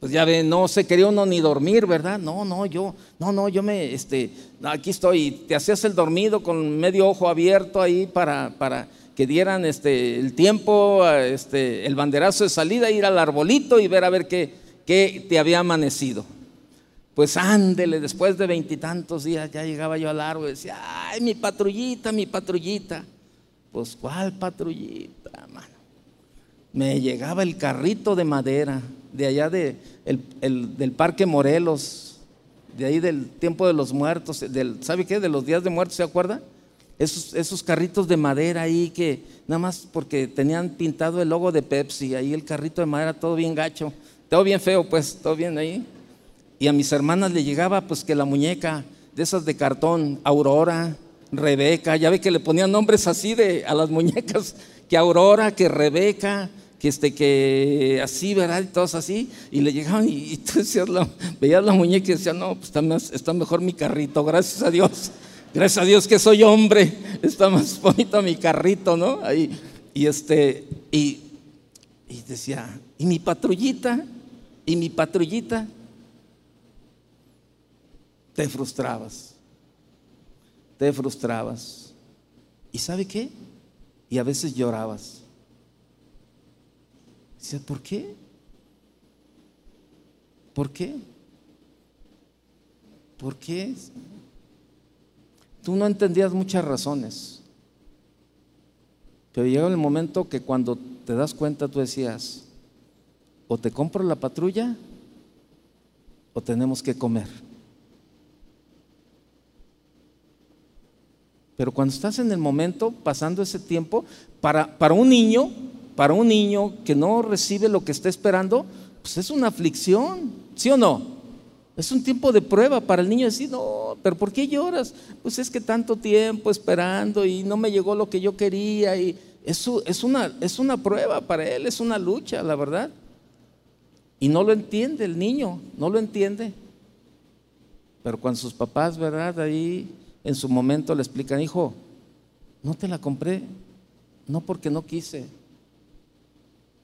Pues ya ve, no se quería uno ni dormir, ¿verdad? No, no, yo, no, no, yo me, este, aquí estoy, te hacías el dormido con medio ojo abierto ahí para, para, que dieran este, el tiempo, este, el banderazo de salida, ir al arbolito y ver a ver qué, qué te había amanecido. Pues ándele, después de veintitantos días ya llegaba yo al árbol y decía, ay, mi patrullita, mi patrullita. Pues, ¿cuál patrullita, mano? Me llegaba el carrito de madera de allá de, del Parque Morelos, de ahí del tiempo de los muertos, del, ¿sabe qué? De los días de muertos, ¿se acuerda? Esos, carritos de madera ahí que nada más porque tenían pintado el logo de Pepsi, ahí el carrito de madera todo bien gacho, todo bien feo pues, todo bien ahí. Y a mis hermanas le llegaba pues que la muñeca de esas de cartón, Aurora, Rebeca, ya ve que le ponían nombres así de a las muñecas, que Aurora, que Rebeca, que este que así, ¿verdad? Y todos así, y le llegaban y, tú decías veías la muñeca y decías, no, pues está, está mejor mi carrito, gracias a Dios. Gracias a Dios que soy hombre. Está más bonito mi carrito, ¿no? Ahí. Y este, y, y decía, ¿y mi patrullita? ¿Y mi patrullita? Te frustrabas. Te frustrabas. ¿Y sabe qué? Y a veces llorabas. Dice, ¿por qué? ¿Por qué? ¿Por qué? Tú no entendías muchas razones. Pero llegó el momento que cuando te das cuenta tú decías, o te compro la patrulla o tenemos que comer. Pero cuando estás en el momento, pasando ese tiempo, para, para un niño, para un niño que no recibe lo que está esperando, pues es una aflicción, ¿sí o no? Es un tiempo de prueba para el niño decir, no, pero ¿por qué lloras? Pues es que tanto tiempo esperando y no me llegó lo que yo quería. Y eso es una, es una prueba para él, es una lucha, la verdad. Y no lo entiende el niño, no lo entiende. Pero cuando sus papás, ¿verdad? Ahí en su momento le explican, hijo, no te la compré, no porque no quise,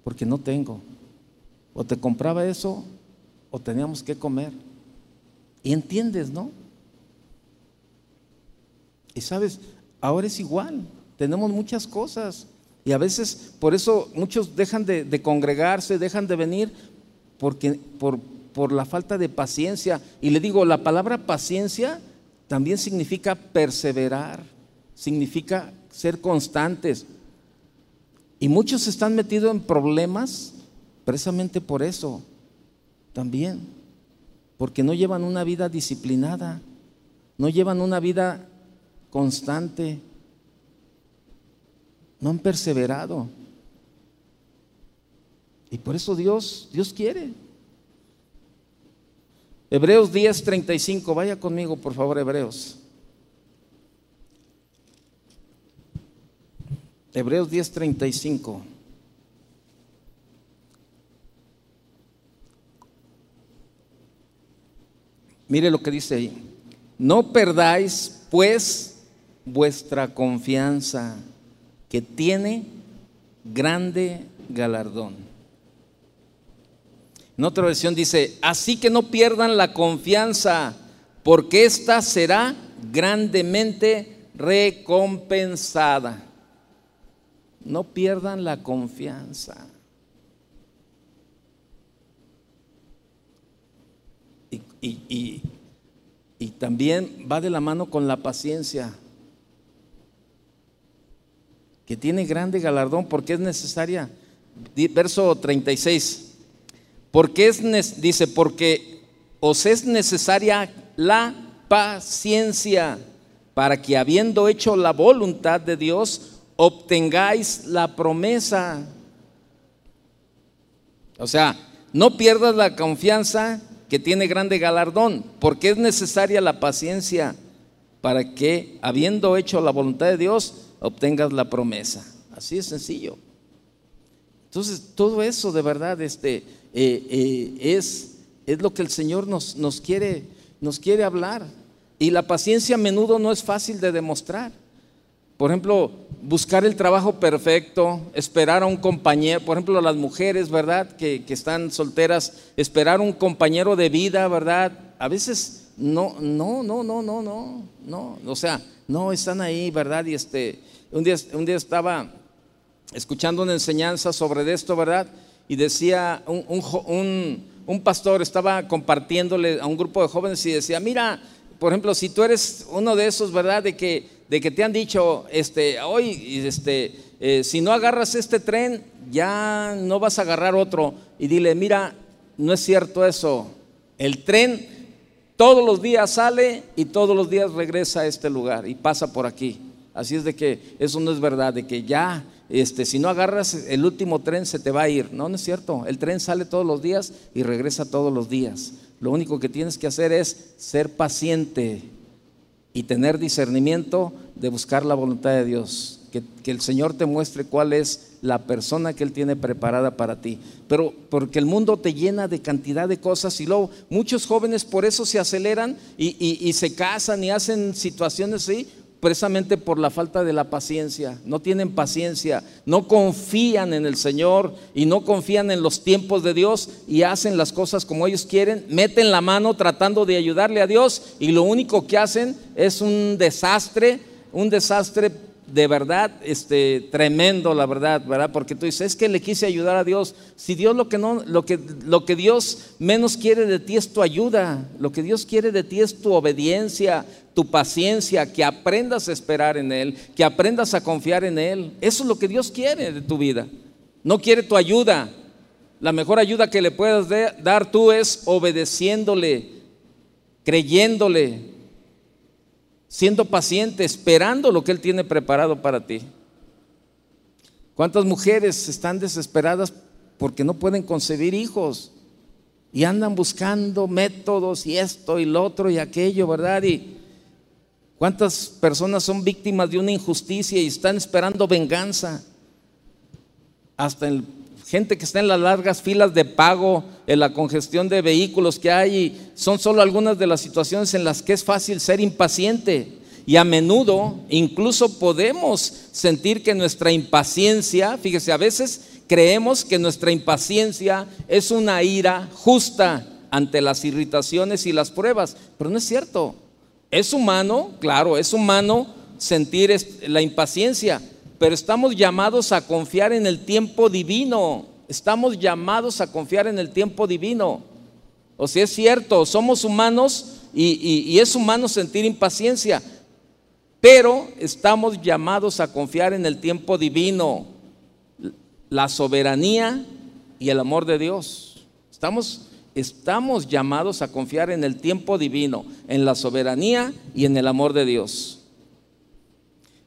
porque no tengo. O te compraba eso o teníamos que comer. Y entiendes, ¿no? Y sabes, ahora es igual, tenemos muchas cosas. Y a veces por eso muchos dejan de, congregarse, dejan de venir porque, por, por la falta de paciencia. Y le digo, la palabra paciencia también significa perseverar, significa ser constantes. Y muchos están metidos en problemas precisamente por eso también porque no llevan una vida disciplinada, no llevan una vida constante, no han perseverado. Y por eso Dios, Dios quiere. Hebreos 10, 35, vaya conmigo por favor, Hebreos. Hebreos 10, 35. Mire lo que dice ahí. No perdáis pues vuestra confianza, que tiene grande galardón. En otra versión dice, así que no pierdan la confianza, porque ésta será grandemente recompensada. No pierdan la confianza. Y, y, también va de la mano con la paciencia, que tiene grande galardón porque es necesaria. Verso 36. Porque es, dice, porque os es necesaria la paciencia para que habiendo hecho la voluntad de Dios, obtengáis la promesa. O sea, no pierdas la confianza que tiene grande galardón, porque es necesaria la paciencia para que, habiendo hecho la voluntad de Dios, obtengas la promesa. Así es sencillo. Entonces, todo eso de verdad este, eh, eh, es, es lo que el Señor nos, nos, quiere, nos quiere hablar. Y la paciencia a menudo no es fácil de demostrar. Por ejemplo, buscar el trabajo perfecto, esperar a un compañero, por ejemplo, las mujeres, ¿verdad? Que, están solteras, esperar un compañero de vida, ¿verdad? A veces no, no, no, no, no, no, no, o sea, no están ahí, ¿verdad? Y este, un día, un día estaba escuchando una enseñanza sobre esto, ¿verdad? Y decía, un, un pastor estaba compartiéndole a un grupo de jóvenes y decía, mira, por ejemplo, si tú eres uno de esos, ¿verdad? De que, de que te han dicho, este, hoy, este, eh, si no agarras este tren, ya no vas a agarrar otro. Y dile, mira, no es cierto eso. El tren todos los días sale y todos los días regresa a este lugar y pasa por aquí. Así es de que eso no es verdad, de que ya, este, si no agarras el último tren se te va a ir. No, no es cierto. El tren sale todos los días y regresa todos los días. Lo único que tienes que hacer es ser paciente y tener discernimiento de buscar la voluntad de Dios. Que, el Señor te muestre cuál es la persona que Él tiene preparada para ti. Pero porque el mundo te llena de cantidad de cosas y luego muchos jóvenes por eso se aceleran y, y se casan y hacen situaciones así precisamente por la falta de la paciencia. No tienen paciencia, no confían en el Señor y no confían en los tiempos de Dios y hacen las cosas como ellos quieren, meten la mano tratando de ayudarle a Dios y lo único que hacen es un desastre, un desastre de verdad este, tremendo, la verdad, ¿verdad? Porque tú dices, es que le quise ayudar a Dios. Si Dios lo que, no, lo, que, lo que Dios menos quiere de ti es tu ayuda, lo que Dios quiere de ti es tu obediencia, tu paciencia, que aprendas a esperar en Él, que aprendas a confiar en Él. Eso es lo que Dios quiere de tu vida. No quiere tu ayuda. La mejor ayuda que le puedas dar tú es obedeciéndole, creyéndole, siendo paciente, esperando lo que Él tiene preparado para ti. ¿Cuántas mujeres están desesperadas porque no pueden concebir hijos? Y andan buscando métodos y esto y lo otro y aquello, ¿verdad? Y cuántas personas son víctimas de una injusticia y están esperando venganza. Hasta el gente que está en las largas filas de pago, en la congestión de vehículos que hay, son solo algunas de las situaciones en las que es fácil ser impaciente. Y a menudo incluso podemos sentir que nuestra impaciencia, fíjese, a veces creemos que nuestra impaciencia es una ira justa ante las irritaciones y las pruebas, pero no es cierto. Es humano, claro, es humano sentir la impaciencia, pero estamos llamados a confiar en el tiempo divino. Estamos llamados a confiar en el tiempo divino. O sea, es cierto, somos humanos y, es humano sentir impaciencia, pero estamos llamados a confiar en el tiempo divino, la soberanía y el amor de Dios. Estamos, estamos llamados a confiar en el tiempo divino, en la soberanía y en el amor de Dios.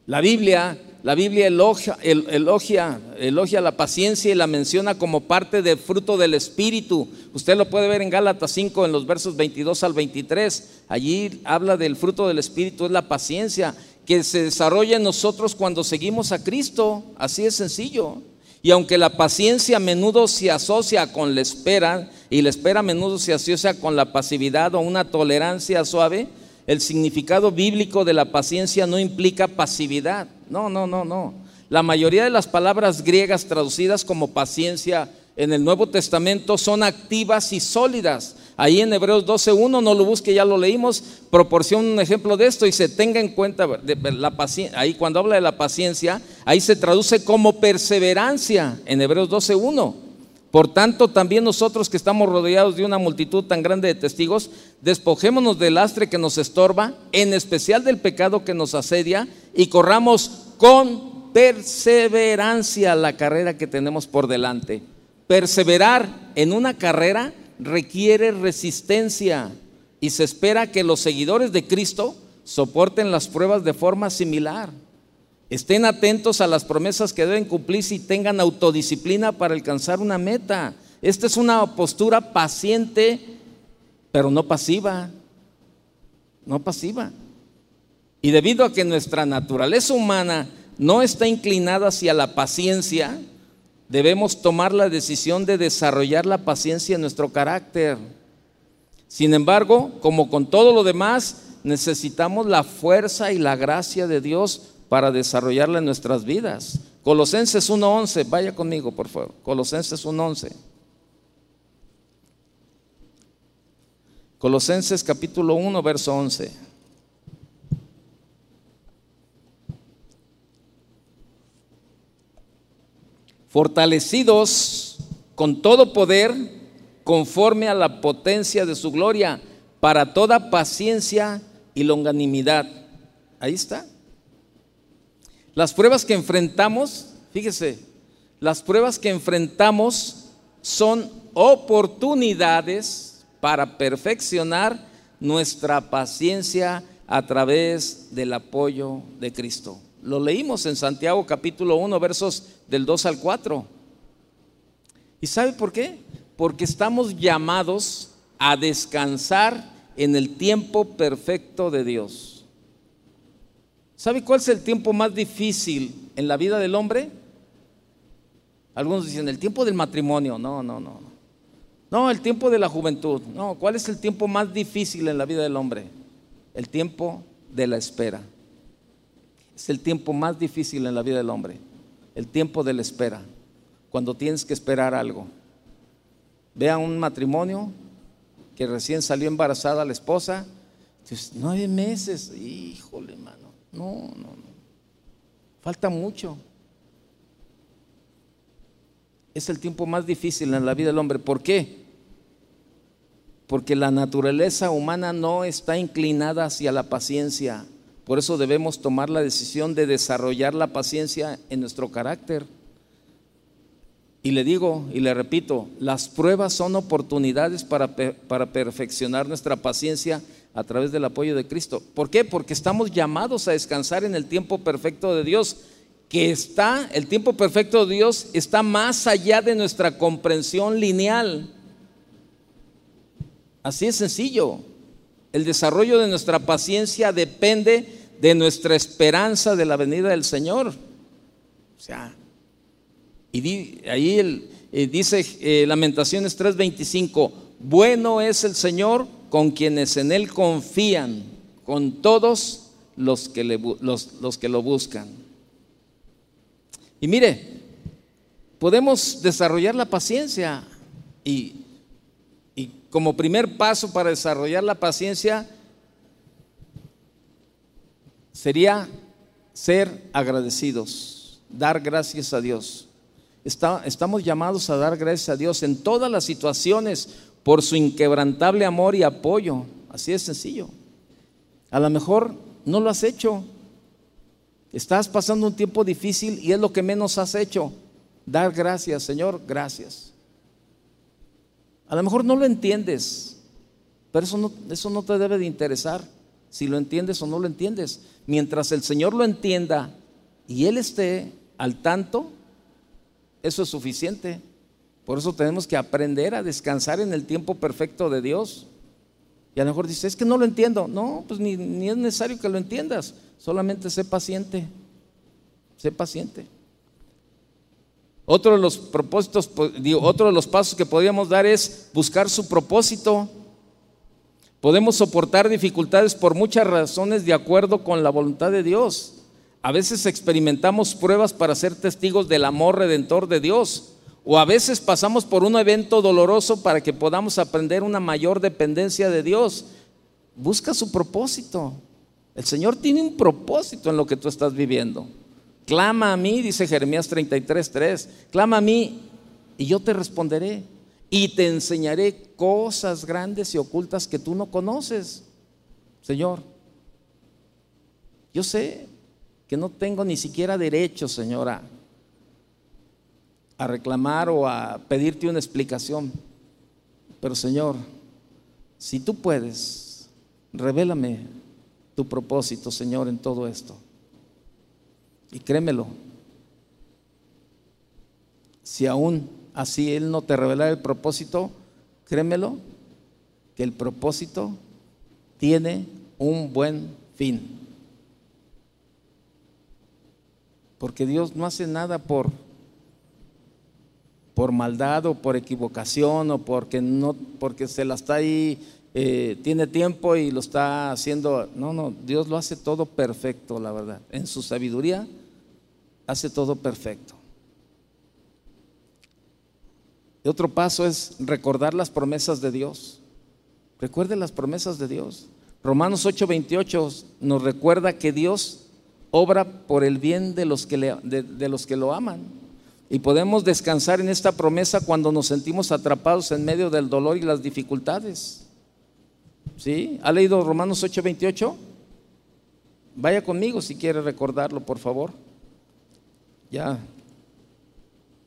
La Biblia la Biblia elogia, elogia, elogia, la paciencia y la menciona como parte del fruto del Espíritu. Usted lo puede ver en Gálatas 5 en los versos 22 al 23. Allí habla del fruto del Espíritu, es la paciencia. que se desarrolla en nosotros cuando seguimos a Cristo. Así es sencillo. Y aunque la paciencia a menudo se asocia con la espera, y la espera a menudo se asocia con la pasividad o una tolerancia suave, el significado bíblico de la paciencia no implica pasividad. No, no, no, no. La mayoría de las palabras griegas traducidas como paciencia en el Nuevo Testamento son activas y sólidas. Ahí en Hebreos 12.1, no lo busque, ya lo leímos, proporciona un ejemplo de esto y se tenga en cuenta la paciencia. Ahí cuando habla de la paciencia, ahí se traduce como perseverancia en Hebreos 12.1. Por tanto, también nosotros que estamos rodeados de una multitud tan grande de testigos, despojémonos del lastre que nos estorba, en especial del pecado que nos asedia, y corramos con perseverancia la carrera que tenemos por delante. Perseverar en una carrera requiere resistencia y se espera que los seguidores de Cristo soporten las pruebas de forma similar. Estén atentos a las promesas que deben cumplirse y tengan autodisciplina para alcanzar una meta. Esta es una postura paciente, pero no pasiva. No pasiva. Y debido a que nuestra naturaleza humana no está inclinada hacia la paciencia, debemos tomar la decisión de desarrollar la paciencia en nuestro carácter. Sin embargo, como con todo lo demás, necesitamos la fuerza y la gracia de Dios para desarrollarla en nuestras vidas. Colosenses 1.11, vaya conmigo por favor. Colosenses 1.11. Colosenses capítulo 1, verso 11. fortalecidos con todo poder conforme a la potencia de su gloria, para toda paciencia y longanimidad. Ahí está. Las pruebas que enfrentamos, fíjese, las pruebas que enfrentamos son oportunidades para perfeccionar nuestra paciencia a través del apoyo de Cristo. Lo leímos en Santiago capítulo 1, versos del 2 al 4. ¿Y sabe por qué? Porque estamos llamados a descansar en el tiempo perfecto de Dios. ¿Sabe cuál es el tiempo más difícil en la vida del hombre? Algunos dicen, el tiempo del matrimonio. No, no, no. No, el tiempo de la juventud. No, ¿cuál es el tiempo más difícil en la vida del hombre? El tiempo de la espera. Es el tiempo más difícil en la vida del hombre, el tiempo de la espera, cuando tienes que esperar algo. Vea un matrimonio que recién salió embarazada la esposa, dices, nueve meses, híjole, mano, no, no, no, falta mucho. Es el tiempo más difícil en la vida del hombre. ¿Por qué? Porque la naturaleza humana no está inclinada hacia la paciencia. Por eso debemos tomar la decisión de desarrollar la paciencia en nuestro carácter. Y le digo y le repito, las pruebas son oportunidades para, para, perfeccionar nuestra paciencia a través del apoyo de Cristo. ¿Por qué? Porque estamos llamados a descansar en el tiempo perfecto de Dios, que está, el tiempo perfecto de Dios está más allá de nuestra comprensión lineal. Así es sencillo. El desarrollo de nuestra paciencia depende de nuestra esperanza de la venida del Señor. O sea, y ahí eh, dice eh, Lamentaciones 3:25, bueno es el Señor con quienes en Él confían, con todos los que, los, los que lo buscan. Y mire, podemos desarrollar la paciencia y como primer paso para desarrollar la paciencia sería ser agradecidos, dar gracias a Dios. Estamos llamados a dar gracias a Dios en todas las situaciones por su inquebrantable amor y apoyo. Así de sencillo. A lo mejor no lo has hecho. Estás pasando un tiempo difícil y es lo que menos has hecho. Dar gracias, Señor, gracias. A lo mejor no lo entiendes, pero eso no, eso no te debe de interesar, si lo entiendes o no lo entiendes. Mientras el Señor lo entienda y Él esté al tanto, eso es suficiente. Por eso tenemos que aprender a descansar en el tiempo perfecto de Dios. Y a lo mejor dice, es que no lo entiendo. No, pues ni, es necesario que lo entiendas. Solamente sé paciente. Sé paciente. Otro de los propósitos, otro de los pasos que podríamos dar es buscar su propósito. Podemos soportar dificultades por muchas razones de acuerdo con la voluntad de Dios. A veces experimentamos pruebas para ser testigos del amor redentor de Dios. O a veces pasamos por un evento doloroso para que podamos aprender una mayor dependencia de Dios. Busca su propósito. El Señor tiene un propósito en lo que tú estás viviendo. Clama a mí, dice Jeremías 33:3. Clama a mí y yo te responderé y te enseñaré cosas grandes y ocultas que tú no conoces. Señor, yo sé que no tengo ni siquiera derecho, Señora, a reclamar o a pedirte una explicación. Pero Señor, si tú puedes, revélame tu propósito, Señor, en todo esto. Y créemelo, si aún así Él no te revela el propósito, créemelo, que el propósito tiene un buen fin. Porque Dios no hace nada por por maldad o por equivocación o porque no porque se la está ahí eh, tiene tiempo y lo está haciendo. No no Dios lo hace todo perfecto la verdad. En su sabiduría hace todo perfecto. Y otro paso es recordar las promesas de Dios. Recuerde las promesas de Dios. Romanos 8:28 nos recuerda que Dios obra por el bien de los que, de los que lo aman y podemos descansar en esta promesa cuando nos sentimos atrapados en medio del dolor y las dificultades. ¿Sí? ¿Ha leído Romanos 8:28? Vaya conmigo si quiere recordarlo, por favor. Ya.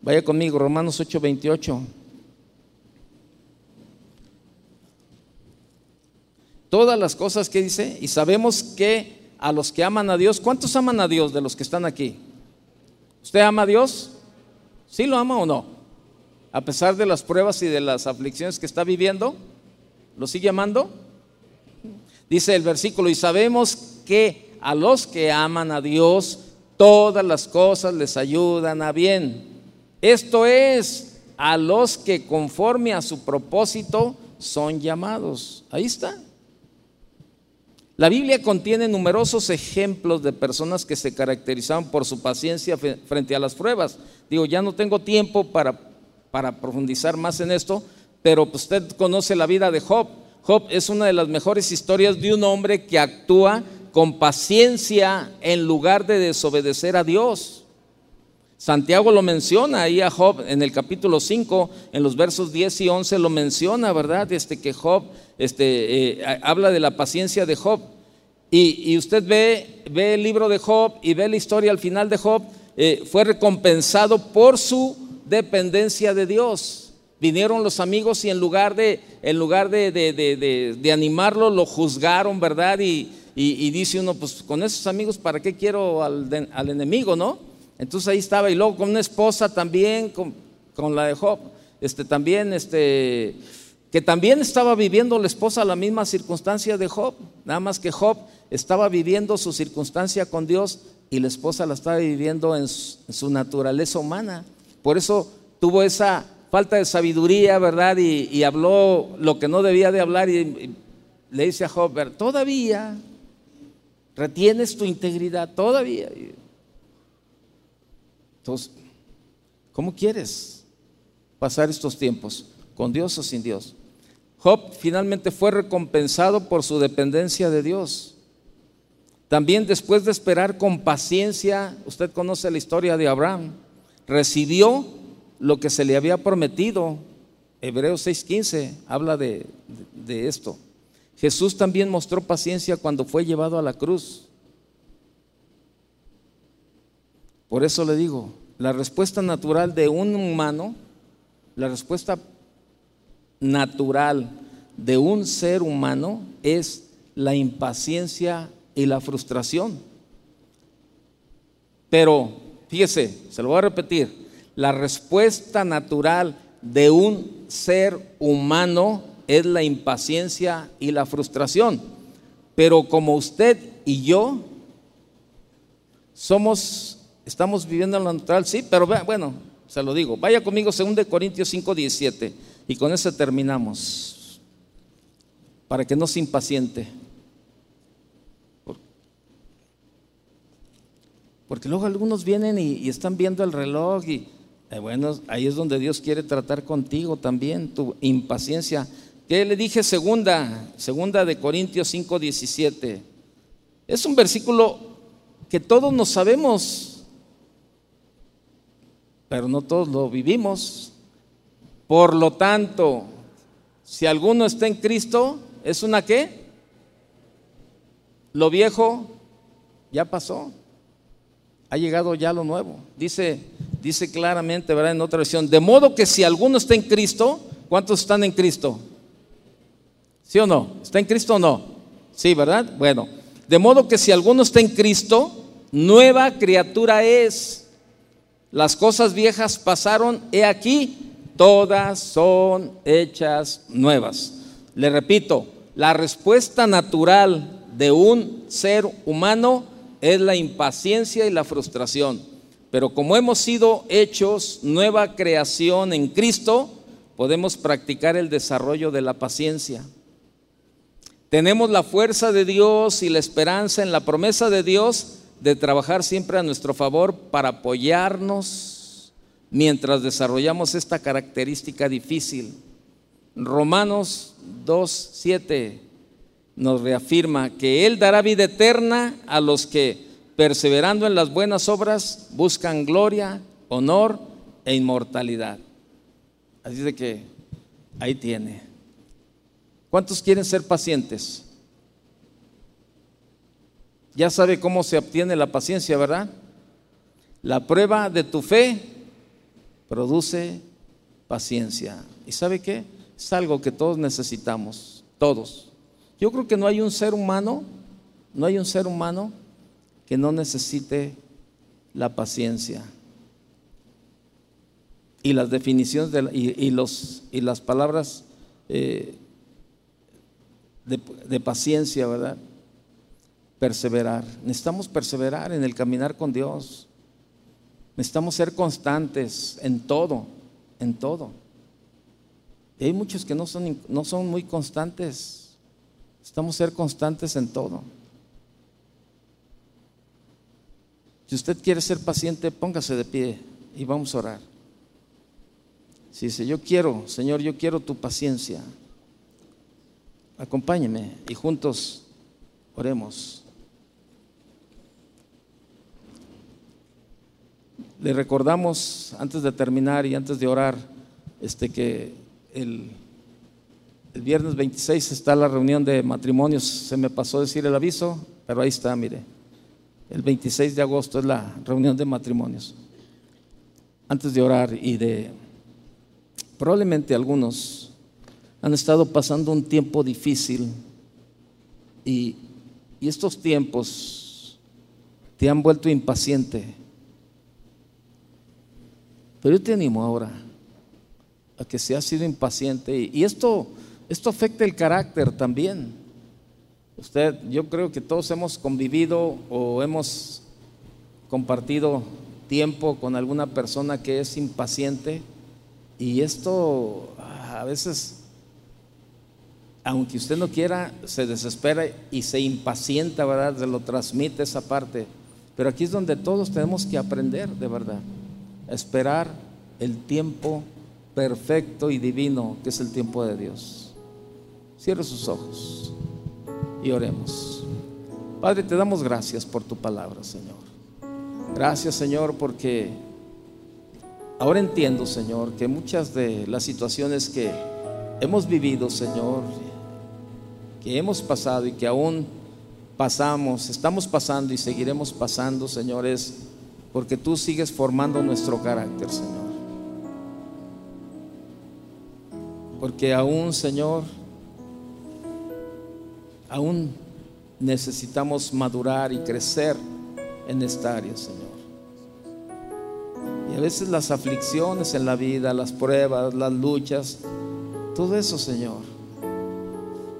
Vaya conmigo, Romanos 8:28. Todas las cosas que dice, y sabemos que a los que aman a Dios, ¿cuántos aman a Dios de los que están aquí? ¿Usted ama a Dios? ¿Sí lo ama o no? A pesar de las pruebas y de las aflicciones que está viviendo, ¿lo sigue amando? Dice el versículo, y sabemos que a los que aman a Dios, todas las cosas les ayudan a bien. Esto es, a los que conforme a su propósito son llamados. Ahí está. La Biblia contiene numerosos ejemplos de personas que se caracterizaban por su paciencia frente a las pruebas. Digo, ya no tengo tiempo para, para profundizar más en esto, pero pues, usted conoce la vida de Job. Job es una de las mejores historias de un hombre que actúa con paciencia en lugar de desobedecer a Dios. Santiago lo menciona ahí a Job en el capítulo 5, en los versos 10 y 11 lo menciona, ¿verdad? Este que Job este, eh, habla de la paciencia de Job. Y, usted ve, ve, el libro de Job y ve la historia al final de Job, eh, fue recompensado por su dependencia de Dios. Vinieron los amigos y en lugar de, en lugar de, de, animarlo, lo juzgaron, ¿verdad? Y, y, dice uno, pues con esos amigos, ¿para qué quiero al, al enemigo, no? Entonces ahí estaba, y luego con una esposa también, con, la de Job, este, también, este, que también estaba viviendo la esposa la misma circunstancia de Job, nada más que Job estaba viviendo su circunstancia con Dios y la esposa la estaba viviendo en su, naturaleza humana. Por eso tuvo esa falta de sabiduría, ¿verdad? Y, habló lo que no debía de hablar y, le dice a Job, todavía retienes tu integridad, todavía. Entonces, ¿cómo quieres pasar estos tiempos? ¿Con Dios o sin Dios? Job finalmente fue recompensado por su dependencia de Dios. También después de esperar con paciencia, usted conoce la historia de Abraham, recibió lo que se le había prometido. Hebreos 6:15 habla de, de esto. Jesús también mostró paciencia cuando fue llevado a la cruz. Por eso le digo, la respuesta natural de un humano, la respuesta natural de un ser humano es la impaciencia y la frustración. Pero, fíjese, se lo voy a repetir, la respuesta natural de un ser humano es la impaciencia y la frustración. Pero como usted y yo somos, estamos viviendo en lo natural, sí, pero bueno, se lo digo. Vaya conmigo, 2 Corintios 5, 17, y con eso terminamos, para que no se impaciente. Porque luego algunos vienen y, están viendo el reloj y, eh, bueno, ahí es donde Dios quiere tratar contigo también, tu impaciencia. ¿Qué le dije segunda? Segunda de Corintios 5, 17. Es un versículo que todos nos sabemos, pero no todos lo vivimos. Por lo tanto, si alguno está en Cristo, ¿es una qué? Lo viejo ya pasó. Ha llegado ya lo nuevo. Dice, dice claramente, ¿verdad? En otra versión, de modo que si alguno está en Cristo, ¿cuántos están en Cristo? ¿Sí o no? ¿Está en Cristo o no? Sí, ¿verdad? Bueno, de modo que si alguno está en Cristo, nueva criatura es. Las cosas viejas pasaron, he aquí, todas son hechas nuevas. Le repito, la respuesta natural de un ser humano es la impaciencia y la frustración. Pero como hemos sido hechos nueva creación en Cristo, podemos practicar el desarrollo de la paciencia. Tenemos la fuerza de Dios y la esperanza en la promesa de Dios de trabajar siempre a nuestro favor para apoyarnos mientras desarrollamos esta característica difícil. Romanos 2.7 nos reafirma que Él dará vida eterna a los que, perseverando en las buenas obras, buscan gloria, honor e inmortalidad. Así de que ahí tiene. ¿Cuántos quieren ser pacientes? Ya sabe cómo se obtiene la paciencia, ¿verdad? La prueba de tu fe produce paciencia. ¿Y sabe qué? Es algo que todos necesitamos, todos. Yo creo que no hay un ser humano, no hay un ser humano que no necesite la paciencia. Y las definiciones y, los, y las palabras eh, de, paciencia, ¿verdad? Perseverar. Necesitamos perseverar en el caminar con Dios. Necesitamos ser constantes en todo, en todo. Y hay muchos que no son, no son muy constantes. Necesitamos ser constantes en todo. Si usted quiere ser paciente, póngase de pie y vamos a orar. Si dice, yo quiero, Señor, yo quiero tu paciencia. Acompáñeme y juntos oremos. Le recordamos antes de terminar y antes de orar este que el, el viernes 26 está la reunión de matrimonios. Se me pasó decir el aviso, pero ahí está, mire. El 26 de agosto es la reunión de matrimonios. Antes de orar y de probablemente algunos han estado pasando un tiempo difícil y, estos tiempos te han vuelto impaciente. Pero yo te animo ahora a que seas sido impaciente y, esto, esto afecta el carácter también. Usted, yo creo que todos hemos convivido o hemos compartido tiempo con alguna persona que es impaciente y esto a veces aunque usted no quiera, se desespera y se impacienta, ¿verdad? Se lo transmite esa parte. Pero aquí es donde todos tenemos que aprender, de verdad, esperar el tiempo perfecto y divino que es el tiempo de Dios. Cierre sus ojos y oremos. Padre, te damos gracias por tu palabra, Señor. Gracias, Señor, porque ahora entiendo, Señor, que muchas de las situaciones que hemos vivido, Señor, que hemos pasado y que aún pasamos, estamos pasando y seguiremos pasando, Señor, es porque tú sigues formando nuestro carácter, Señor. Porque aún, Señor, aún necesitamos madurar y crecer en esta área, Señor. Y a veces las aflicciones en la vida, las pruebas, las luchas, todo eso, Señor,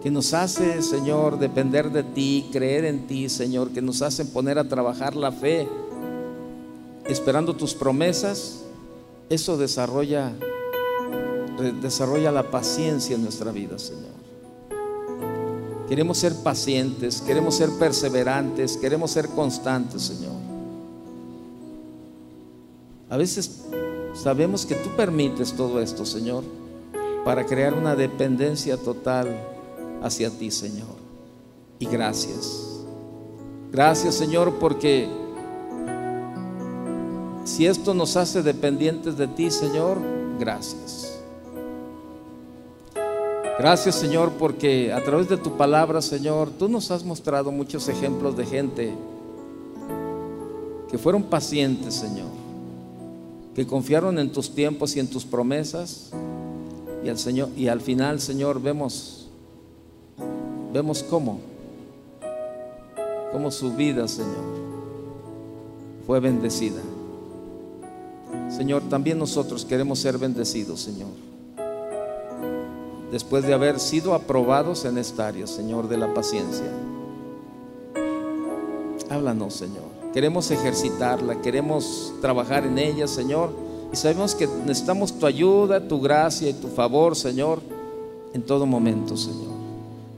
que nos hace, Señor, depender de ti, creer en ti, Señor, que nos hacen poner a trabajar la fe, esperando tus promesas, eso desarrolla, desarrolla la paciencia en nuestra vida, Señor. Queremos ser pacientes, queremos ser perseverantes, queremos ser constantes, Señor. A veces sabemos que tú permites todo esto, Señor, para crear una dependencia total hacia ti, Señor. Y gracias. Gracias, Señor, porque si esto nos hace dependientes de ti, Señor, gracias. Gracias Señor porque a través de tu palabra, Señor, tú nos has mostrado muchos ejemplos de gente que fueron pacientes, Señor, que confiaron en tus tiempos y en tus promesas y al Señor y al final, Señor, vemos vemos cómo cómo su vida, Señor, fue bendecida. Señor, también nosotros queremos ser bendecidos, Señor después de haber sido aprobados en esta área, Señor, de la paciencia. Háblanos, Señor. Queremos ejercitarla, queremos trabajar en ella, Señor. Y sabemos que necesitamos tu ayuda, tu gracia y tu favor, Señor, en todo momento, Señor.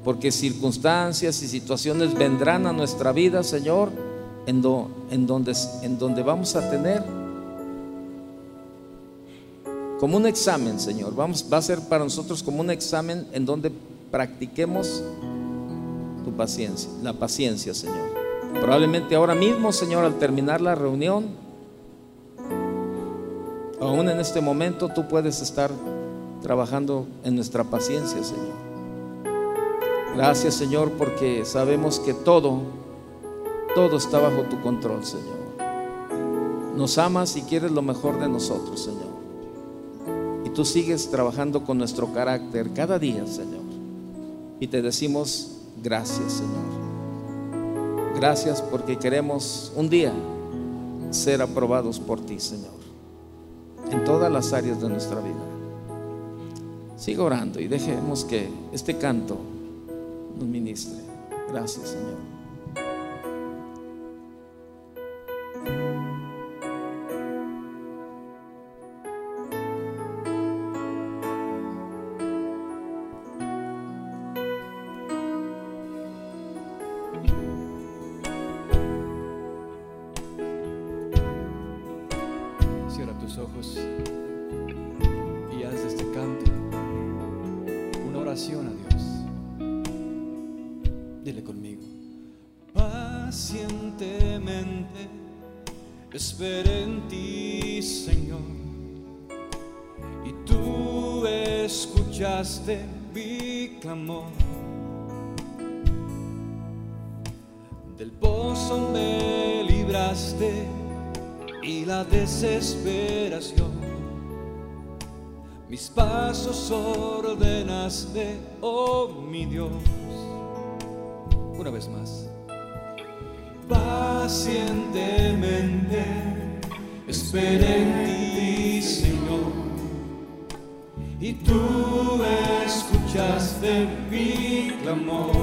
Porque circunstancias y situaciones vendrán a nuestra vida, Señor, en, donde vamos a tener como un examen, Señor. Vamos, va a ser para nosotros como un examen en donde practiquemos tu paciencia, la paciencia, Señor. Probablemente ahora mismo, Señor, al terminar la reunión, aún en este momento tú puedes estar trabajando en nuestra paciencia, Señor. Gracias, Señor, porque sabemos que todo, todo está bajo tu control, Señor. Nos amas y quieres lo mejor de nosotros, Señor tú sigues trabajando con nuestro carácter cada día, Señor. Y te decimos gracias, Señor. Gracias porque queremos un día ser aprobados por ti, Señor. En todas las áreas de nuestra vida. Siga orando y dejemos que este canto nos ministre. Gracias, Señor. Esperé en ti, Señor. Y tú escuchaste mi clamor.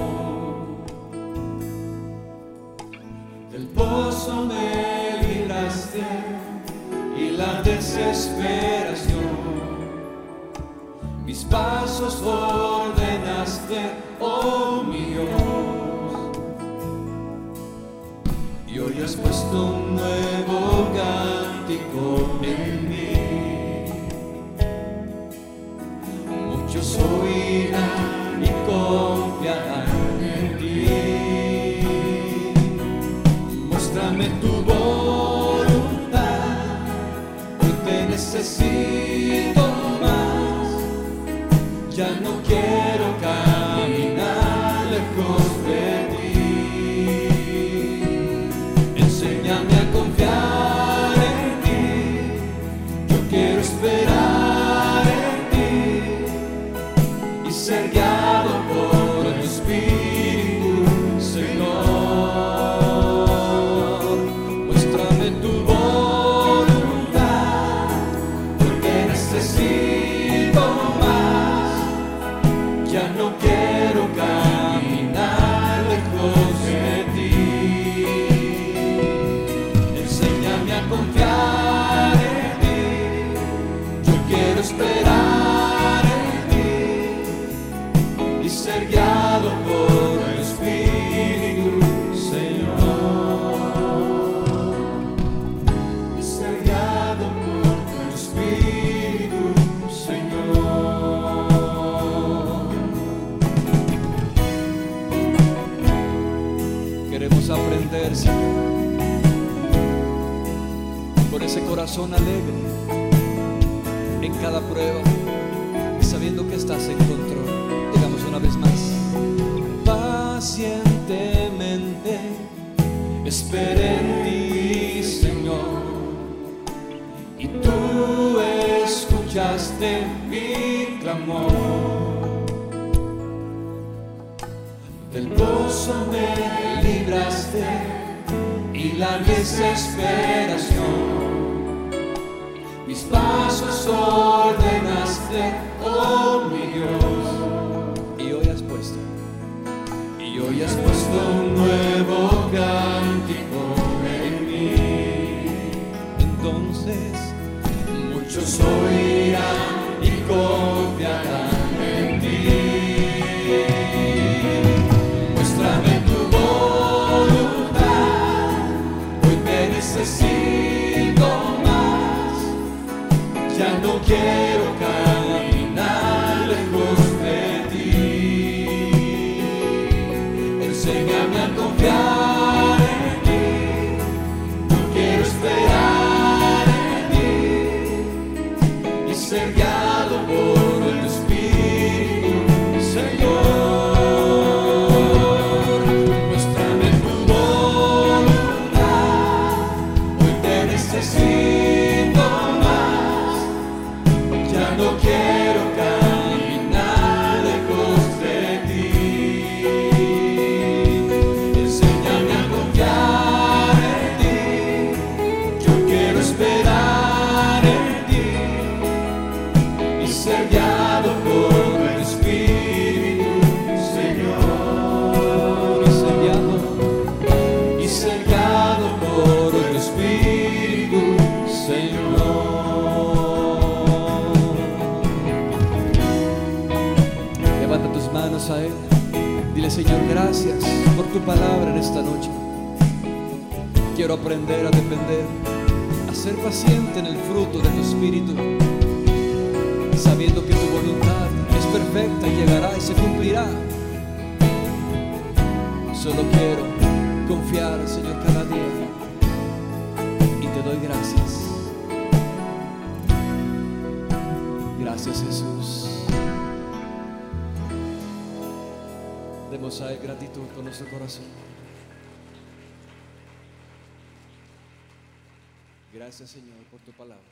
Y confiarán en ti. Muéstrame tu necesito más, ya no quiero corazón alegre en cada prueba, sabiendo que estás en control. Digamos una vez más. Pacientemente esperé en ti, Señor, y tú escuchaste mi clamor. Del pozo me libraste y la desesperación. Entonces Muchos oirán y confiarán palabra en esta noche. Quiero aprender a depender, a ser paciente en el fruto de tu espíritu, sabiendo que tu voluntad es perfecta y llegará y se cumplirá. Solo quiero confiar, Señor, cada día. Y te doy gracias. Gracias, Jesús. Demos a Él gratitud con nuestro corazón. Gracias Señor por tu palabra.